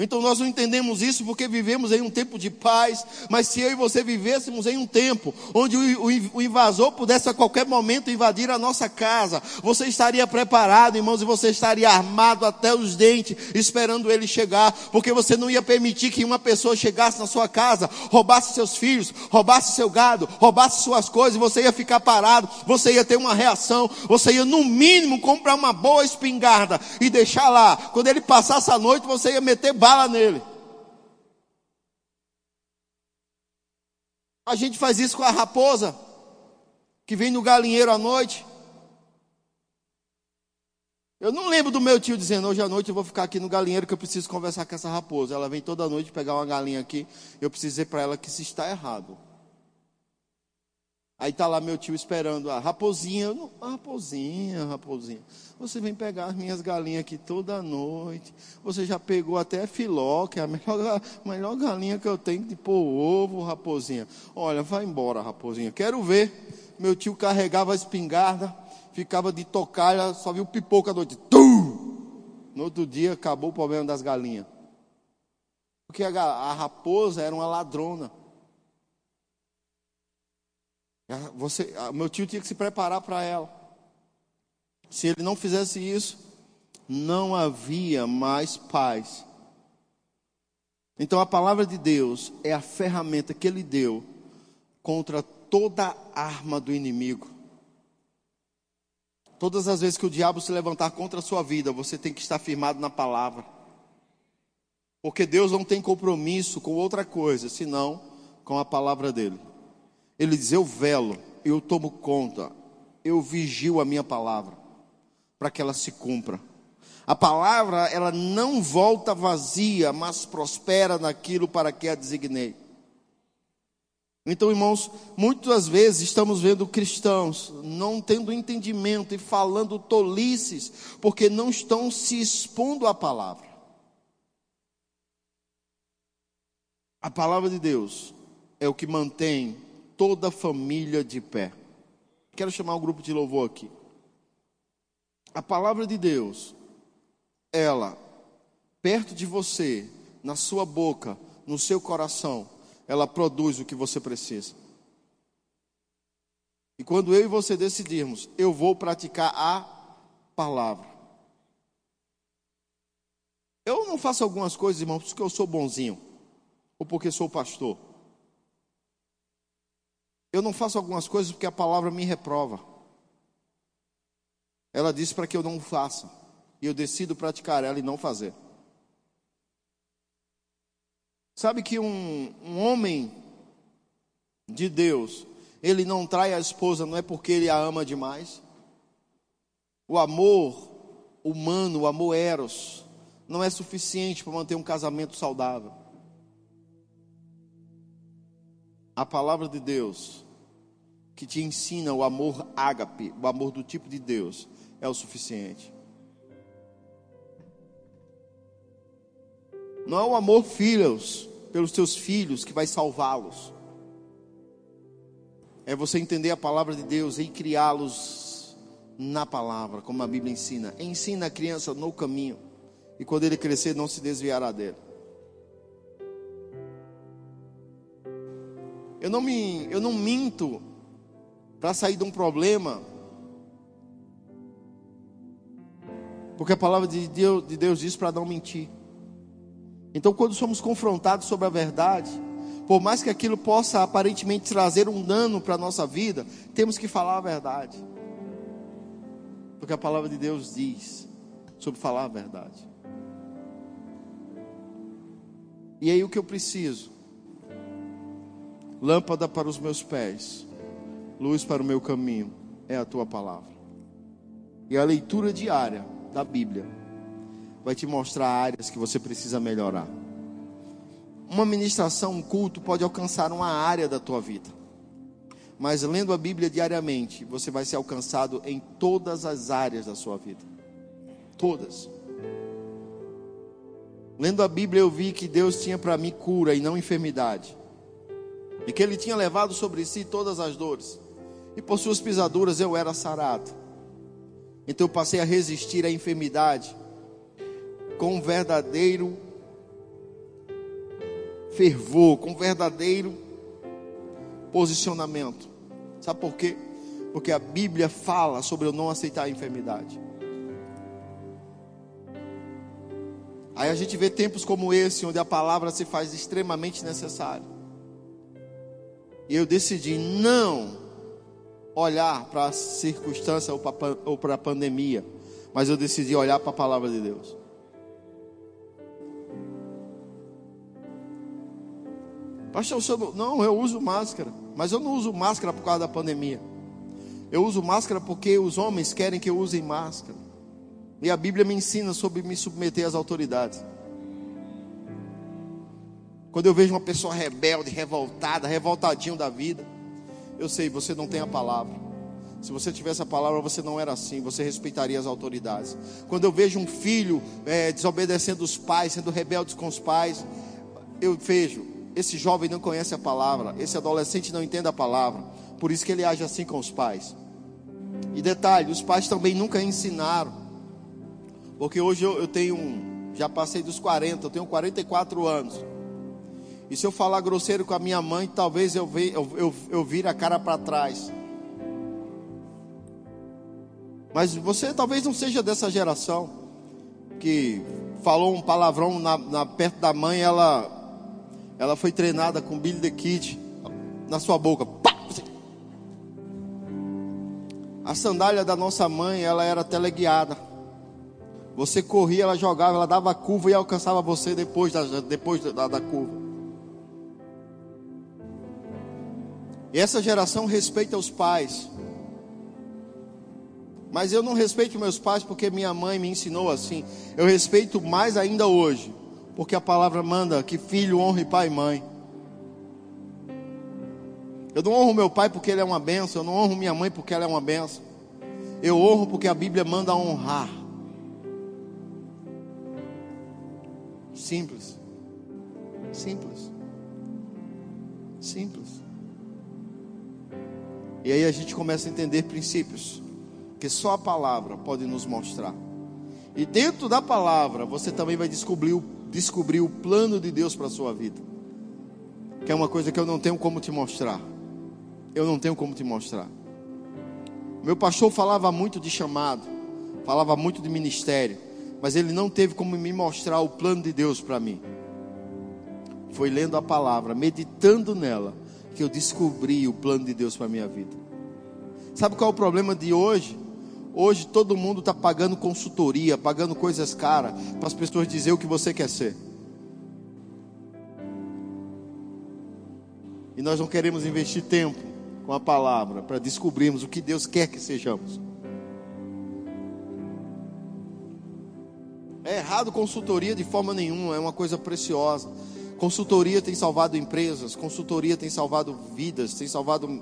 Então nós não entendemos isso porque vivemos em um tempo de paz, mas se eu e você vivêssemos em um tempo onde o invasor pudesse a qualquer momento invadir a nossa casa, você estaria preparado, irmãos, e você estaria armado até os dentes, esperando ele chegar, porque você não ia permitir que uma pessoa chegasse na sua casa, roubasse seus filhos, roubasse seu gado, roubasse suas coisas, e você ia ficar parado, você ia ter uma reação, você ia no mínimo comprar uma boa espingarda e deixar lá. Quando ele passasse a noite, você ia meter bala nele. A gente faz isso com a raposa, que vem no galinheiro à noite. Eu não lembro do meu tio dizendo, hoje à noite eu vou ficar aqui no galinheiro que eu preciso conversar com essa raposa. Ela vem toda noite pegar uma galinha aqui, eu preciso dizer para ela que isso está errado. Aí tá lá meu tio esperando a raposinha, não, raposinha, raposinha. Você vem pegar as minhas galinhas aqui toda noite. Você já pegou até filó, que é a melhor, a melhor galinha que eu tenho de pôr ovo, raposinha. Olha, vai embora, raposinha. Quero ver. Meu tio carregava a espingarda, ficava de tocar, só viu pipoca à noite. No outro dia acabou o problema das galinhas. Porque a, a raposa era uma ladrona. Você, meu tio tinha que se preparar para ela. Se ele não fizesse isso, não havia mais paz. Então a palavra de Deus é a ferramenta que ele deu contra toda arma do inimigo. Todas as vezes que o diabo se levantar contra a sua vida, você tem que estar firmado na palavra. Porque Deus não tem compromisso com outra coisa, senão com a palavra dele. Ele diz: Eu velo, eu tomo conta, eu vigio a minha palavra, para que ela se cumpra. A palavra, ela não volta vazia, mas prospera naquilo para que a designei. Então, irmãos, muitas vezes estamos vendo cristãos não tendo entendimento e falando tolices, porque não estão se expondo à palavra. A palavra de Deus é o que mantém toda a família de pé. Quero chamar o grupo de louvor aqui. A palavra de Deus, ela, perto de você, na sua boca, no seu coração, ela produz o que você precisa. E quando eu e você decidirmos, eu vou praticar a palavra. Eu não faço algumas coisas, irmãos, porque eu sou bonzinho, ou porque sou pastor. Eu não faço algumas coisas porque a palavra me reprova. Ela disse para que eu não faça. E eu decido praticar ela e não fazer. Sabe que um, um homem de Deus, ele não trai a esposa não é porque ele a ama demais. O amor humano, o amor eros, não é suficiente para manter um casamento saudável. A palavra de Deus, que te ensina o amor ágape, o amor do tipo de Deus, é o suficiente. Não é o amor filhos pelos teus filhos que vai salvá-los. É você entender a palavra de Deus e criá-los na palavra, como a Bíblia ensina. Ensina a criança no caminho, e quando ele crescer, não se desviará dele. Eu não me, eu não minto para sair de um problema. Porque a palavra de Deus, de Deus diz para não mentir. Então, quando somos confrontados sobre a verdade, por mais que aquilo possa aparentemente trazer um dano para a nossa vida, temos que falar a verdade. Porque a palavra de Deus diz sobre falar a verdade. E aí o que eu preciso? Lâmpada para os meus pés, luz para o meu caminho, é a tua palavra. E a leitura diária da Bíblia vai te mostrar áreas que você precisa melhorar. Uma ministração, um culto pode alcançar uma área da tua vida. Mas lendo a Bíblia diariamente, você vai ser alcançado em todas as áreas da sua vida. Todas. Lendo a Bíblia, eu vi que Deus tinha para mim cura e não enfermidade. E que Ele tinha levado sobre si todas as dores. E por suas pisaduras eu era sarado. Então eu passei a resistir à enfermidade com verdadeiro fervor, com verdadeiro posicionamento. Sabe por quê? Porque a Bíblia fala sobre eu não aceitar a enfermidade. Aí a gente vê tempos como esse, onde a palavra se faz extremamente necessária. E eu decidi não olhar para a circunstância ou para a pandemia, mas eu decidi olhar para a palavra de Deus. Pastor, senhor, não, eu uso máscara, mas eu não uso máscara por causa da pandemia. Eu uso máscara porque os homens querem que eu use máscara. E a Bíblia me ensina sobre me submeter às autoridades. Quando eu vejo uma pessoa rebelde, revoltada, revoltadinho da vida, eu sei, você não tem a palavra. Se você tivesse a palavra, você não era assim, você respeitaria as autoridades. Quando eu vejo um filho é, desobedecendo os pais, sendo rebelde com os pais, eu vejo, esse jovem não conhece a palavra, esse adolescente não entende a palavra, por isso que ele age assim com os pais. E detalhe, os pais também nunca ensinaram, porque hoje eu, eu tenho, já passei dos 40, eu tenho 44 anos. E se eu falar grosseiro com a minha mãe, talvez eu, ve, eu, eu, eu vire a cara para trás. Mas você talvez não seja dessa geração que falou um palavrão na, na perto da mãe, ela ela foi treinada com Billy the Kid na sua boca. Pá! A sandália da nossa mãe, ela era teleguiada. Você corria, ela jogava, ela dava curva e alcançava você depois da, depois da, da curva. Essa geração respeita os pais. Mas eu não respeito meus pais porque minha mãe me ensinou assim. Eu respeito mais ainda hoje porque a palavra manda que filho honre pai e mãe. Eu não honro meu pai porque ele é uma benção, eu não honro minha mãe porque ela é uma benção. Eu honro porque a Bíblia manda honrar. Simples. Simples. Simples. E aí a gente começa a entender princípios que só a palavra pode nos mostrar. E dentro da palavra você também vai descobrir o descobrir o plano de Deus para a sua vida. Que é uma coisa que eu não tenho como te mostrar. Eu não tenho como te mostrar. Meu pastor falava muito de chamado, falava muito de ministério, mas ele não teve como me mostrar o plano de Deus para mim. Foi lendo a palavra, meditando nela, que eu descobri o plano de Deus para a minha vida. Sabe qual é o problema de hoje? Hoje todo mundo está pagando consultoria, pagando coisas caras para as pessoas dizer o que você quer ser. E nós não queremos investir tempo com a palavra para descobrirmos o que Deus quer que sejamos. É errado consultoria de forma nenhuma, é uma coisa preciosa. Consultoria tem salvado empresas, consultoria tem salvado vidas, tem salvado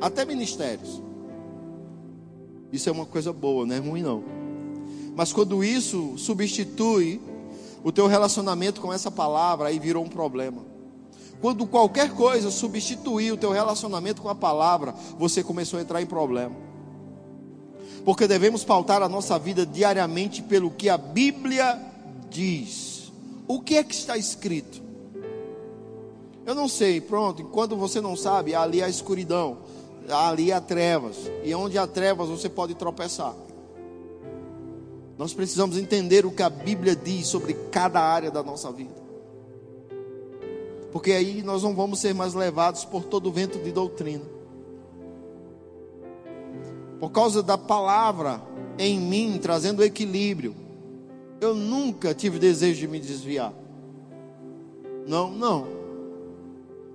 até ministérios. Isso é uma coisa boa, não é ruim não. Mas quando isso substitui o teu relacionamento com essa palavra, aí virou um problema. Quando qualquer coisa substituir o teu relacionamento com a palavra, você começou a entrar em problema. Porque devemos pautar a nossa vida diariamente pelo que a Bíblia diz. O que é que está escrito? Eu não sei, pronto, enquanto você não sabe, ali há escuridão ali há trevas. E onde há trevas você pode tropeçar. Nós precisamos entender o que a Bíblia diz sobre cada área da nossa vida. Porque aí nós não vamos ser mais levados por todo o vento de doutrina. Por causa da palavra em mim, trazendo equilíbrio, eu nunca tive desejo de me desviar. Não, não.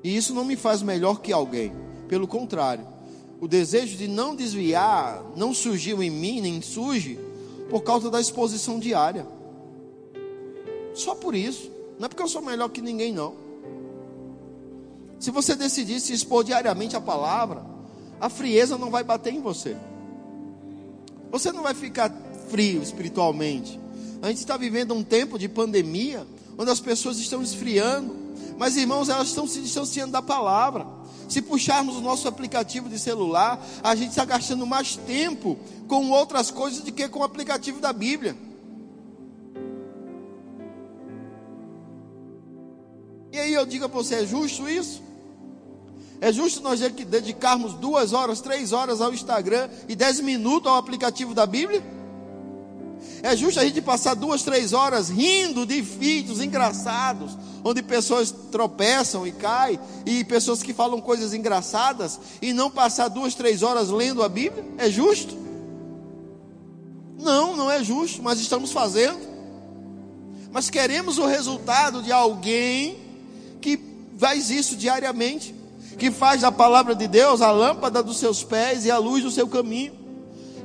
E isso não me faz melhor que alguém. Pelo contrário, o desejo de não desviar não surgiu em mim, nem surge por causa da exposição diária. Só por isso. Não é porque eu sou melhor que ninguém, não. Se você decidir se expor diariamente a palavra, a frieza não vai bater em você. Você não vai ficar frio espiritualmente. A gente está vivendo um tempo de pandemia, onde as pessoas estão esfriando, mas irmãos, elas estão se distanciando da palavra. Se puxarmos o nosso aplicativo de celular, a gente está gastando mais tempo com outras coisas do que com o aplicativo da Bíblia. E aí eu digo a você, é justo isso? É justo nós dedicarmos duas horas, três horas ao Instagram e dez minutos ao aplicativo da Bíblia? É justo a gente passar duas, três horas rindo de vídeos engraçados, onde pessoas tropeçam e caem, e pessoas que falam coisas engraçadas, e não passar duas, três horas lendo a Bíblia? É justo? Não, não é justo, mas estamos fazendo. Mas queremos o resultado de alguém que faz isso diariamente, que faz da palavra de Deus a lâmpada dos seus pés e a luz do seu caminho.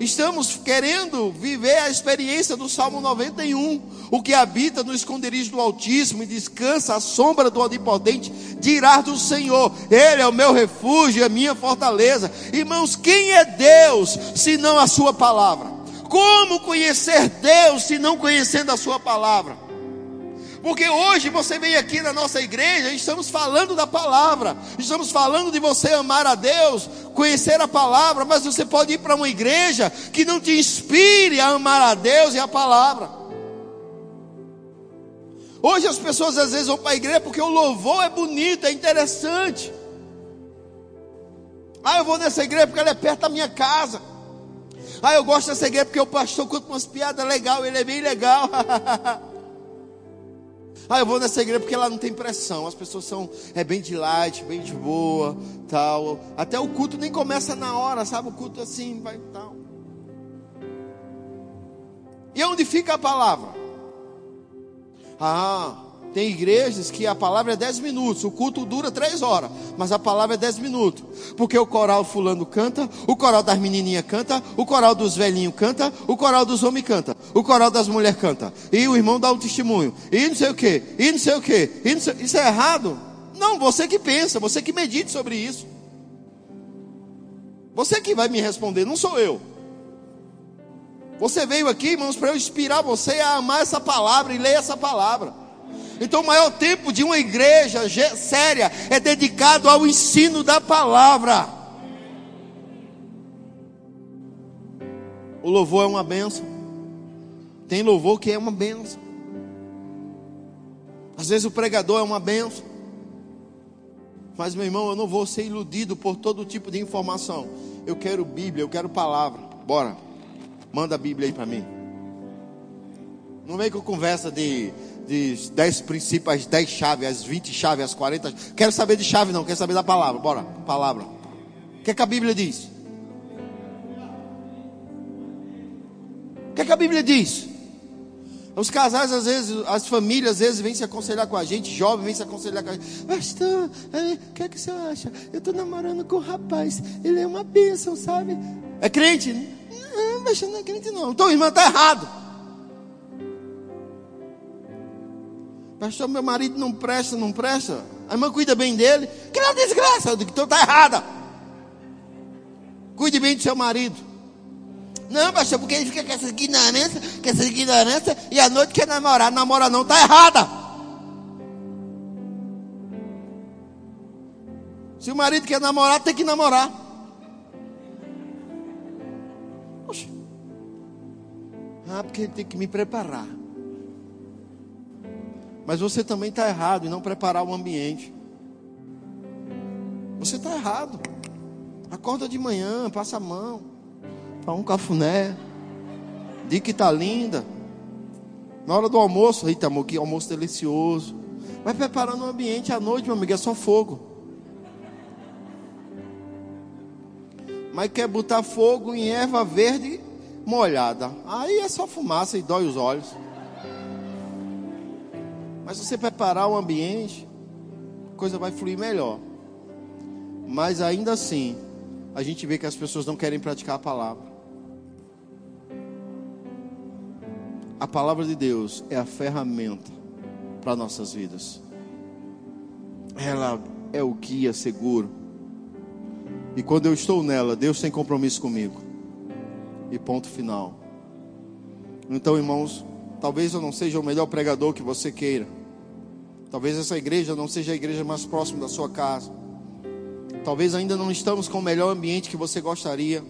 Estamos querendo viver a experiência do Salmo 91. O que habita no esconderijo do Altíssimo e descansa à sombra do Onipotente, dirá do Senhor: Ele é o meu refúgio, é a minha fortaleza. Irmãos, quem é Deus se não a Sua palavra? Como conhecer Deus se não conhecendo a Sua palavra? Porque hoje você vem aqui na nossa igreja, estamos falando da palavra, estamos falando de você amar a Deus, conhecer a palavra, mas você pode ir para uma igreja que não te inspire a amar a Deus e a palavra. Hoje as pessoas às vezes vão para a igreja porque o louvor é bonito, é interessante. Ah, eu vou nessa igreja porque ela é perto da minha casa. Ah, eu gosto dessa igreja porque o pastor conta umas piadas legais, ele é bem legal. Ah, eu vou nessa igreja porque ela não tem pressão. As pessoas são é bem de light, bem de boa, tal. Até o culto nem começa na hora, sabe? O culto assim, vai tal. E onde fica a palavra? Ah, tem igrejas que a palavra é 10 minutos, o culto dura 3 horas, mas a palavra é 10 minutos. Porque o coral fulano canta, o coral das menininhas canta, o coral dos velhinhos canta, o coral dos homens canta, o coral das mulheres canta. E o irmão dá um testemunho. E não sei o que, e não sei o que. Isso é errado? Não, você que pensa, você que medite sobre isso. Você que vai me responder, não sou eu. Você veio aqui, irmãos, para eu inspirar você a amar essa palavra e ler essa palavra. Então, o maior tempo de uma igreja séria é dedicado ao ensino da palavra. O louvor é uma benção. Tem louvor que é uma benção. Às vezes o pregador é uma benção. Mas, meu irmão, eu não vou ser iludido por todo tipo de informação. Eu quero Bíblia, eu quero palavra. Bora. Manda a Bíblia aí para mim. Não vem com conversa de de 10 princípios, as 10 chaves, as 20 chaves, as 40. Quero saber de chave, não, quero saber da palavra. Bora, palavra. O que, é que a Bíblia diz? O que, é que a Bíblia diz? Os casais, às vezes, as famílias, às vezes, vêm se aconselhar com a gente, jovem vem se aconselhar com a gente. Pastor, é, o que é que você acha? Eu estou namorando com um rapaz, ele é uma bênção, sabe? É crente? Não, não é crente não. Então, irmã, está errado. Pastor, meu marido não presta, não presta. A irmã cuida bem dele. Que não desgraça. Eu digo, então está errada. Cuide bem do seu marido. Não, pastor, porque ele fica com essa ignorância, com essa ignorância, e à noite quer namorar. Namora não, está errada. Se o marido quer namorar, tem que namorar. Poxa. Ah, porque ele tem que me preparar. Mas você também está errado em não preparar o ambiente. Você está errado. Acorda de manhã, passa a mão. Para um cafuné. Diga que está linda. Na hora do almoço, eita amor, que almoço delicioso. Vai preparando o ambiente à noite, meu amigo, é só fogo. Mas quer botar fogo em erva verde molhada. Aí é só fumaça e dói os olhos. Mas você preparar o ambiente, coisa vai fluir melhor. Mas ainda assim, a gente vê que as pessoas não querem praticar a palavra. A palavra de Deus é a ferramenta para nossas vidas. Ela é o guia seguro. E quando eu estou nela, Deus tem compromisso comigo. E ponto final. Então, irmãos, talvez eu não seja o melhor pregador que você queira. Talvez essa igreja não seja a igreja mais próxima da sua casa. Talvez ainda não estamos com o melhor ambiente que você gostaria.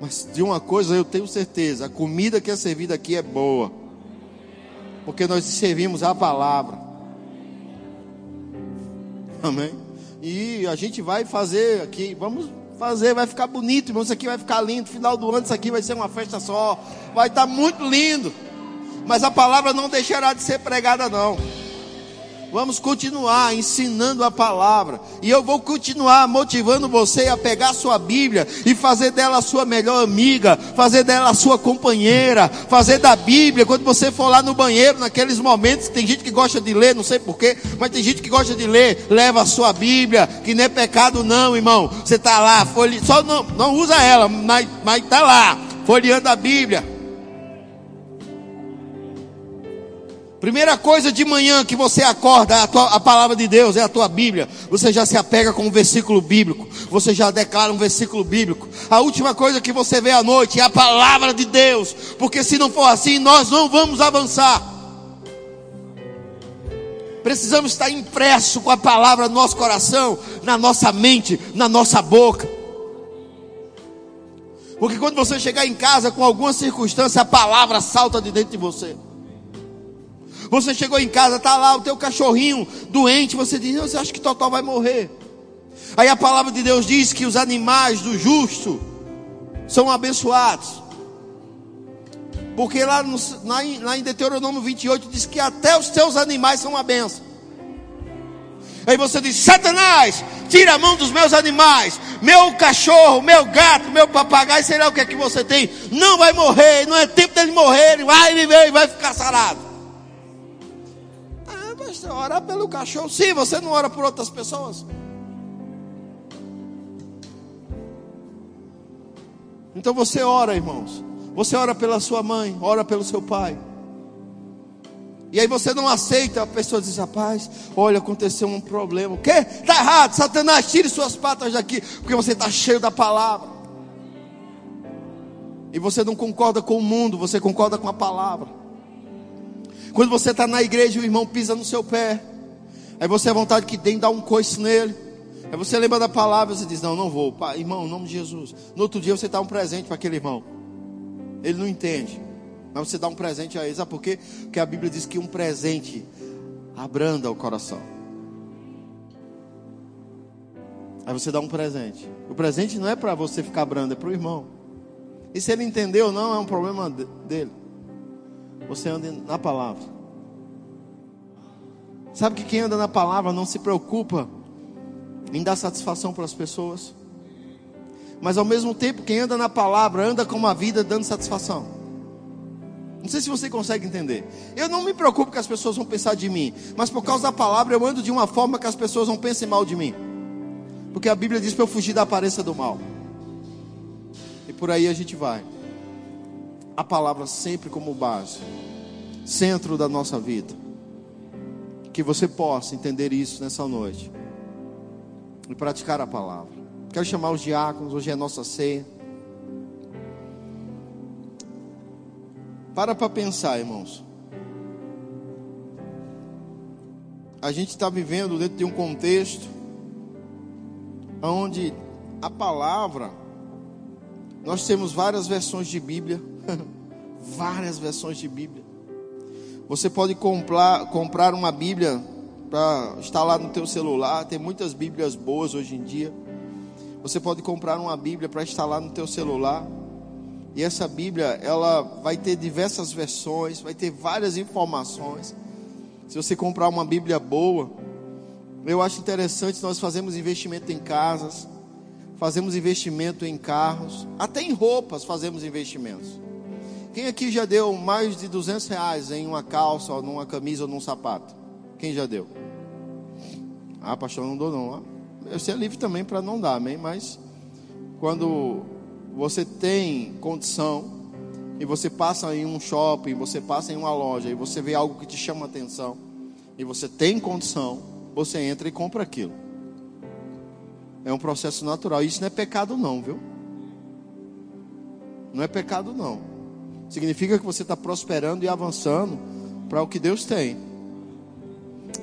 Mas de uma coisa eu tenho certeza: a comida que é servida aqui é boa. Porque nós servimos a palavra. Amém? E a gente vai fazer aqui, vamos fazer, vai ficar bonito, irmão. Isso aqui vai ficar lindo. Final do ano, isso aqui vai ser uma festa só. Vai estar muito lindo. Mas a palavra não deixará de ser pregada, não. Vamos continuar ensinando a palavra. E eu vou continuar motivando você a pegar a sua Bíblia e fazer dela a sua melhor amiga, fazer dela a sua companheira, fazer da Bíblia, quando você for lá no banheiro, naqueles momentos, tem gente que gosta de ler, não sei porquê, mas tem gente que gosta de ler, leva a sua Bíblia, que não é pecado não, irmão. Você está lá, folhe... só não, não usa ela, mas está lá, folheando a Bíblia. Primeira coisa de manhã que você acorda, a, tua, a, palavra de Deus é a tua Bíblia. Você já se apega com um versículo bíblico. Você já declara um versículo bíblico. A última coisa que você vê à noite é a palavra de Deus. Porque se não for assim, nós não vamos avançar. Precisamos estar impresso com a palavra no nosso coração, na nossa mente, na nossa boca. Porque quando você chegar em casa com alguma circunstância, a palavra salta de dentro de você. Você chegou em casa, está lá o teu cachorrinho doente, você diz, você acha que Totó vai morrer? Aí a palavra de Deus diz que os animais do justo são abençoados. Porque lá, no, lá, em, lá em Deuteronômio 28 diz que até os teus animais são uma benção. Aí você diz: Satanás, tira a mão dos meus animais, meu cachorro, meu gato, meu papagaio, sei lá o que é que você tem. Não vai morrer, não é tempo dele morrer, ele vai viver e vai ficar sarado orar pelo cachorro. Sim, você não ora por outras pessoas. Então você ora, irmãos. Você ora pela sua mãe, ora pelo seu pai. E aí você não aceita, a pessoa diz, rapaz, olha, aconteceu um problema. O quê? Está errado, Satanás, tire suas patas daqui, porque você está cheio da palavra. E você não concorda com o mundo, você concorda com a palavra. Quando você está na igreja, o irmão pisa no seu pé. Aí você é vontade que tem dar um coice nele. Aí você lembra da palavra, você diz: Não, não vou. Irmão, em nome de Jesus. No outro dia você dá um presente para aquele irmão. Ele não entende. Mas você dá um presente a ele. Sabe por quê? Porque a Bíblia diz que um presente abranda o coração. Aí você dá um presente. O presente não é para você ficar brando, é para o irmão. E se ele entendeu ou não, é um problema dele você anda na palavra. Sabe que quem anda na palavra não se preocupa em dar satisfação para as pessoas. Mas ao mesmo tempo, quem anda na palavra anda com uma vida dando satisfação. Não sei se você consegue entender. Eu não me preocupo que as pessoas vão pensar de mim, mas por causa da palavra eu ando de uma forma que as pessoas não pensem mal de mim. Porque a Bíblia diz para eu fugir da aparência do mal. E por aí a gente vai a palavra sempre como base, centro da nossa vida. Que você possa entender isso nessa noite e praticar a palavra. Quero chamar os diáconos, hoje é a nossa ceia. Para para pensar, irmãos. A gente está vivendo dentro de um contexto onde a palavra, nós temos várias versões de Bíblia Várias versões de Bíblia. Você pode comprar, comprar uma Bíblia para instalar no teu celular. Tem muitas Bíblias boas hoje em dia. Você pode comprar uma Bíblia para instalar no teu celular. E essa Bíblia, ela vai ter diversas versões, vai ter várias informações. Se você comprar uma Bíblia boa, eu acho interessante nós fazemos investimento em casas, fazemos investimento em carros, até em roupas fazemos investimentos. Quem aqui já deu mais de 200 reais em uma calça, ou numa camisa, ou num sapato? Quem já deu? Ah, pastor, não dou não. Eu ser livre também para não dar, amém? Mas quando você tem condição e você passa em um shopping, você passa em uma loja e você vê algo que te chama atenção e você tem condição, você entra e compra aquilo. É um processo natural. Isso não é pecado não, viu? Não é pecado não. Significa que você está prosperando e avançando para o que Deus tem.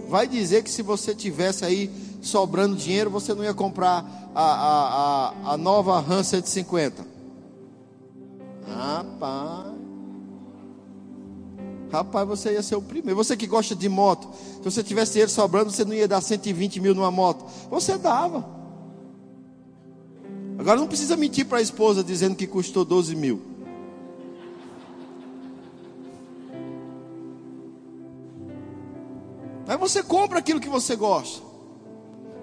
Vai dizer que se você tivesse aí sobrando dinheiro, você não ia comprar a, a, a, a nova RAM 150. Rapaz. Rapaz, você ia ser o primeiro. Você que gosta de moto, se você tivesse dinheiro sobrando, você não ia dar 120 mil numa moto. Você dava. Agora não precisa mentir para a esposa dizendo que custou 12 mil. Você compra aquilo que você gosta.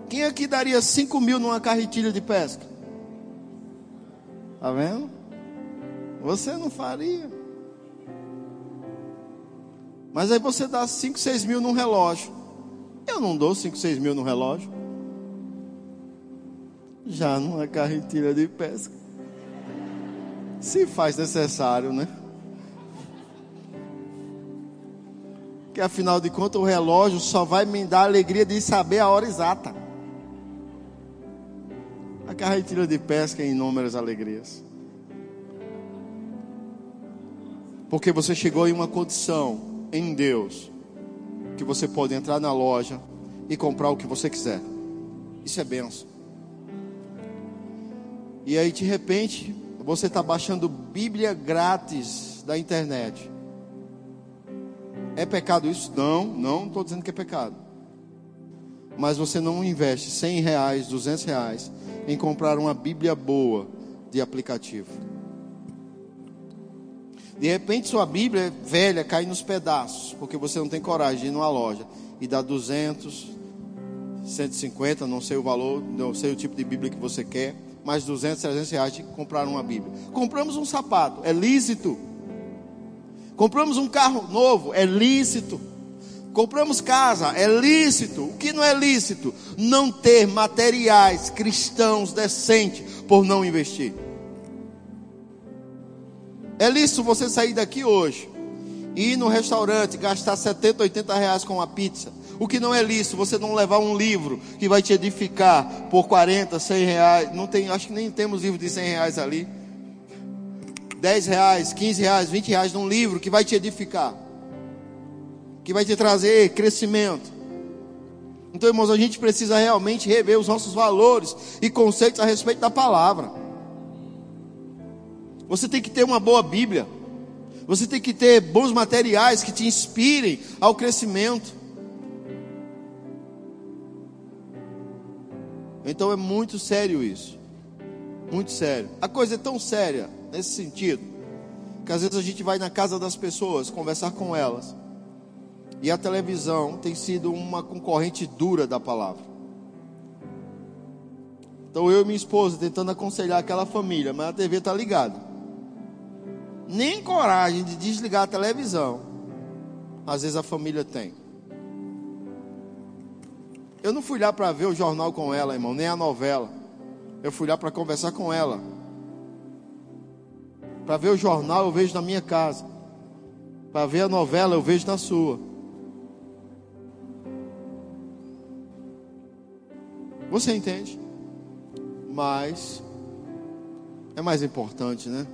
Quem aqui daria 5 mil numa carretilha de pesca? Tá vendo? Você não faria. Mas aí você dá 5, 6 mil num relógio. Eu não dou 5, 6 mil no relógio. Já numa carretilha de pesca. Se faz necessário, né? Que afinal de contas o relógio só vai me dar a alegria de saber a hora exata. A carretilha de pesca é inúmeras alegrias. Porque você chegou em uma condição em Deus que você pode entrar na loja e comprar o que você quiser. Isso é benção. E aí de repente você está baixando Bíblia grátis da internet. É pecado isso? Não, não estou dizendo que é pecado. Mas você não investe 100 reais, 200 reais em comprar uma Bíblia boa de aplicativo. De repente sua Bíblia é velha, cai nos pedaços, porque você não tem coragem de ir numa loja e dar 200, 150, não sei o valor, não sei o tipo de Bíblia que você quer, mais 200, 300 reais de comprar uma Bíblia. Compramos um sapato, é lícito. Compramos um carro novo, é lícito. Compramos casa, é lícito. O que não é lícito? Não ter materiais cristãos decentes por não investir. É lícito você sair daqui hoje e ir no restaurante gastar 70, 80 reais com uma pizza. O que não é lícito, você não levar um livro que vai te edificar por 40, 100 reais. Não tem, acho que nem temos livro de 100 reais ali. 10 reais, 15 reais, 20 reais num livro que vai te edificar. Que vai te trazer crescimento. Então, irmãos, a gente precisa realmente rever os nossos valores e conceitos a respeito da palavra. Você tem que ter uma boa Bíblia. Você tem que ter bons materiais que te inspirem ao crescimento. Então é muito sério isso. Muito sério. A coisa é tão séria nesse sentido que às vezes a gente vai na casa das pessoas conversar com elas. E a televisão tem sido uma concorrente dura da palavra. Então eu e minha esposa tentando aconselhar aquela família, mas a TV está ligada nem coragem de desligar a televisão, às vezes a família tem. Eu não fui lá para ver o jornal com ela, irmão, nem a novela. Eu fui lá para conversar com ela. Para ver o jornal, eu vejo na minha casa. Para ver a novela, eu vejo na sua. Você entende? Mas é mais importante, né?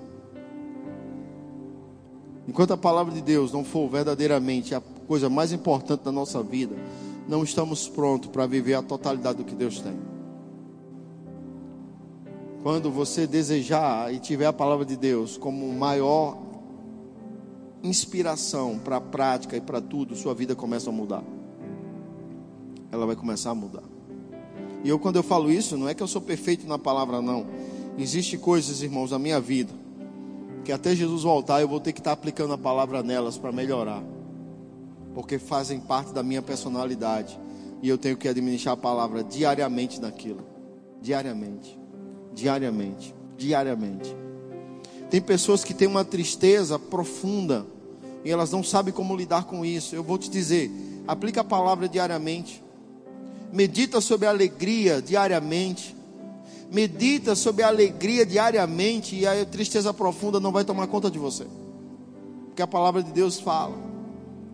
Enquanto a palavra de Deus não for verdadeiramente a coisa mais importante da nossa vida, não estamos prontos para viver a totalidade do que Deus tem. Quando você desejar e tiver a palavra de Deus como maior inspiração para a prática e para tudo, sua vida começa a mudar. Ela vai começar a mudar. E eu, quando eu falo isso, não é que eu sou perfeito na palavra, não. Existem coisas, irmãos, na minha vida que até Jesus voltar eu vou ter que estar aplicando a palavra nelas para melhorar, porque fazem parte da minha personalidade e eu tenho que administrar a palavra diariamente naquilo, diariamente, diariamente, diariamente. Tem pessoas que têm uma tristeza profunda e elas não sabem como lidar com isso. Eu vou te dizer, aplica a palavra diariamente. Medita sobre a alegria diariamente. Medita sobre a alegria diariamente e a tristeza profunda não vai tomar conta de você. Porque a palavra de Deus fala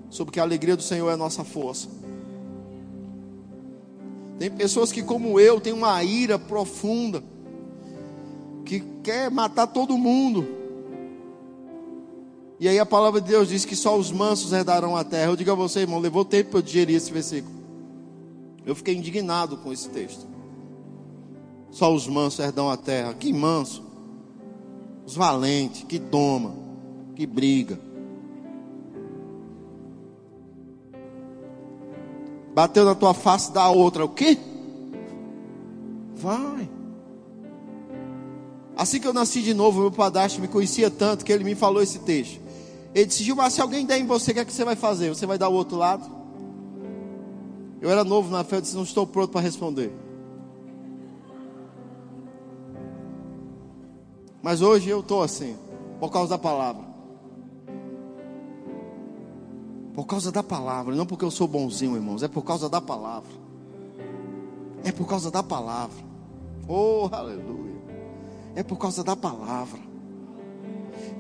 sobre que a alegria do Senhor é a nossa força. Tem pessoas que, como eu, têm uma ira profunda, que quer matar todo mundo. E aí a palavra de Deus diz que só os mansos herdarão a terra. Eu digo a você, irmão, levou tempo para eu digerir esse versículo. Eu fiquei indignado com esse texto. Só os mansos herdam a terra. Que manso. Os valentes, que toma, que briga. Bateu na tua face, dá outra. O quê? Vai. Assim que eu nasci de novo, meu padrasto me conhecia tanto que ele me falou esse texto. Ele disse: Gilmar, se alguém der em você, o que é que você vai fazer? Você vai dar o outro lado? Eu era novo na fé, eu disse: Não estou pronto para responder. Mas hoje eu estou assim, por causa da palavra. Por causa da palavra, não porque eu sou bonzinho, irmãos, é por causa da palavra. É por causa da palavra. Oh, aleluia. É por causa da palavra.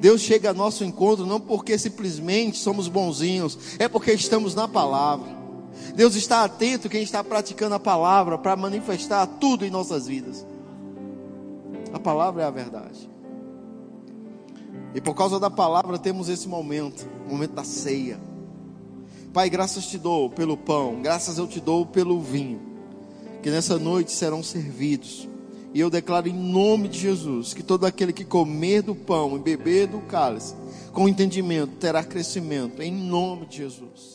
Deus chega ao nosso encontro não porque simplesmente somos bonzinhos, é porque estamos na palavra. Deus está atento quem está praticando a palavra para manifestar tudo em nossas vidas. A palavra é a verdade. E por causa da palavra temos esse momento, o momento da ceia. Pai, graças te dou pelo pão, graças eu te dou pelo vinho, que nessa noite serão servidos. E eu declaro em nome de Jesus que todo aquele que comer do pão e beber do cálice, com entendimento, terá crescimento, em nome de Jesus.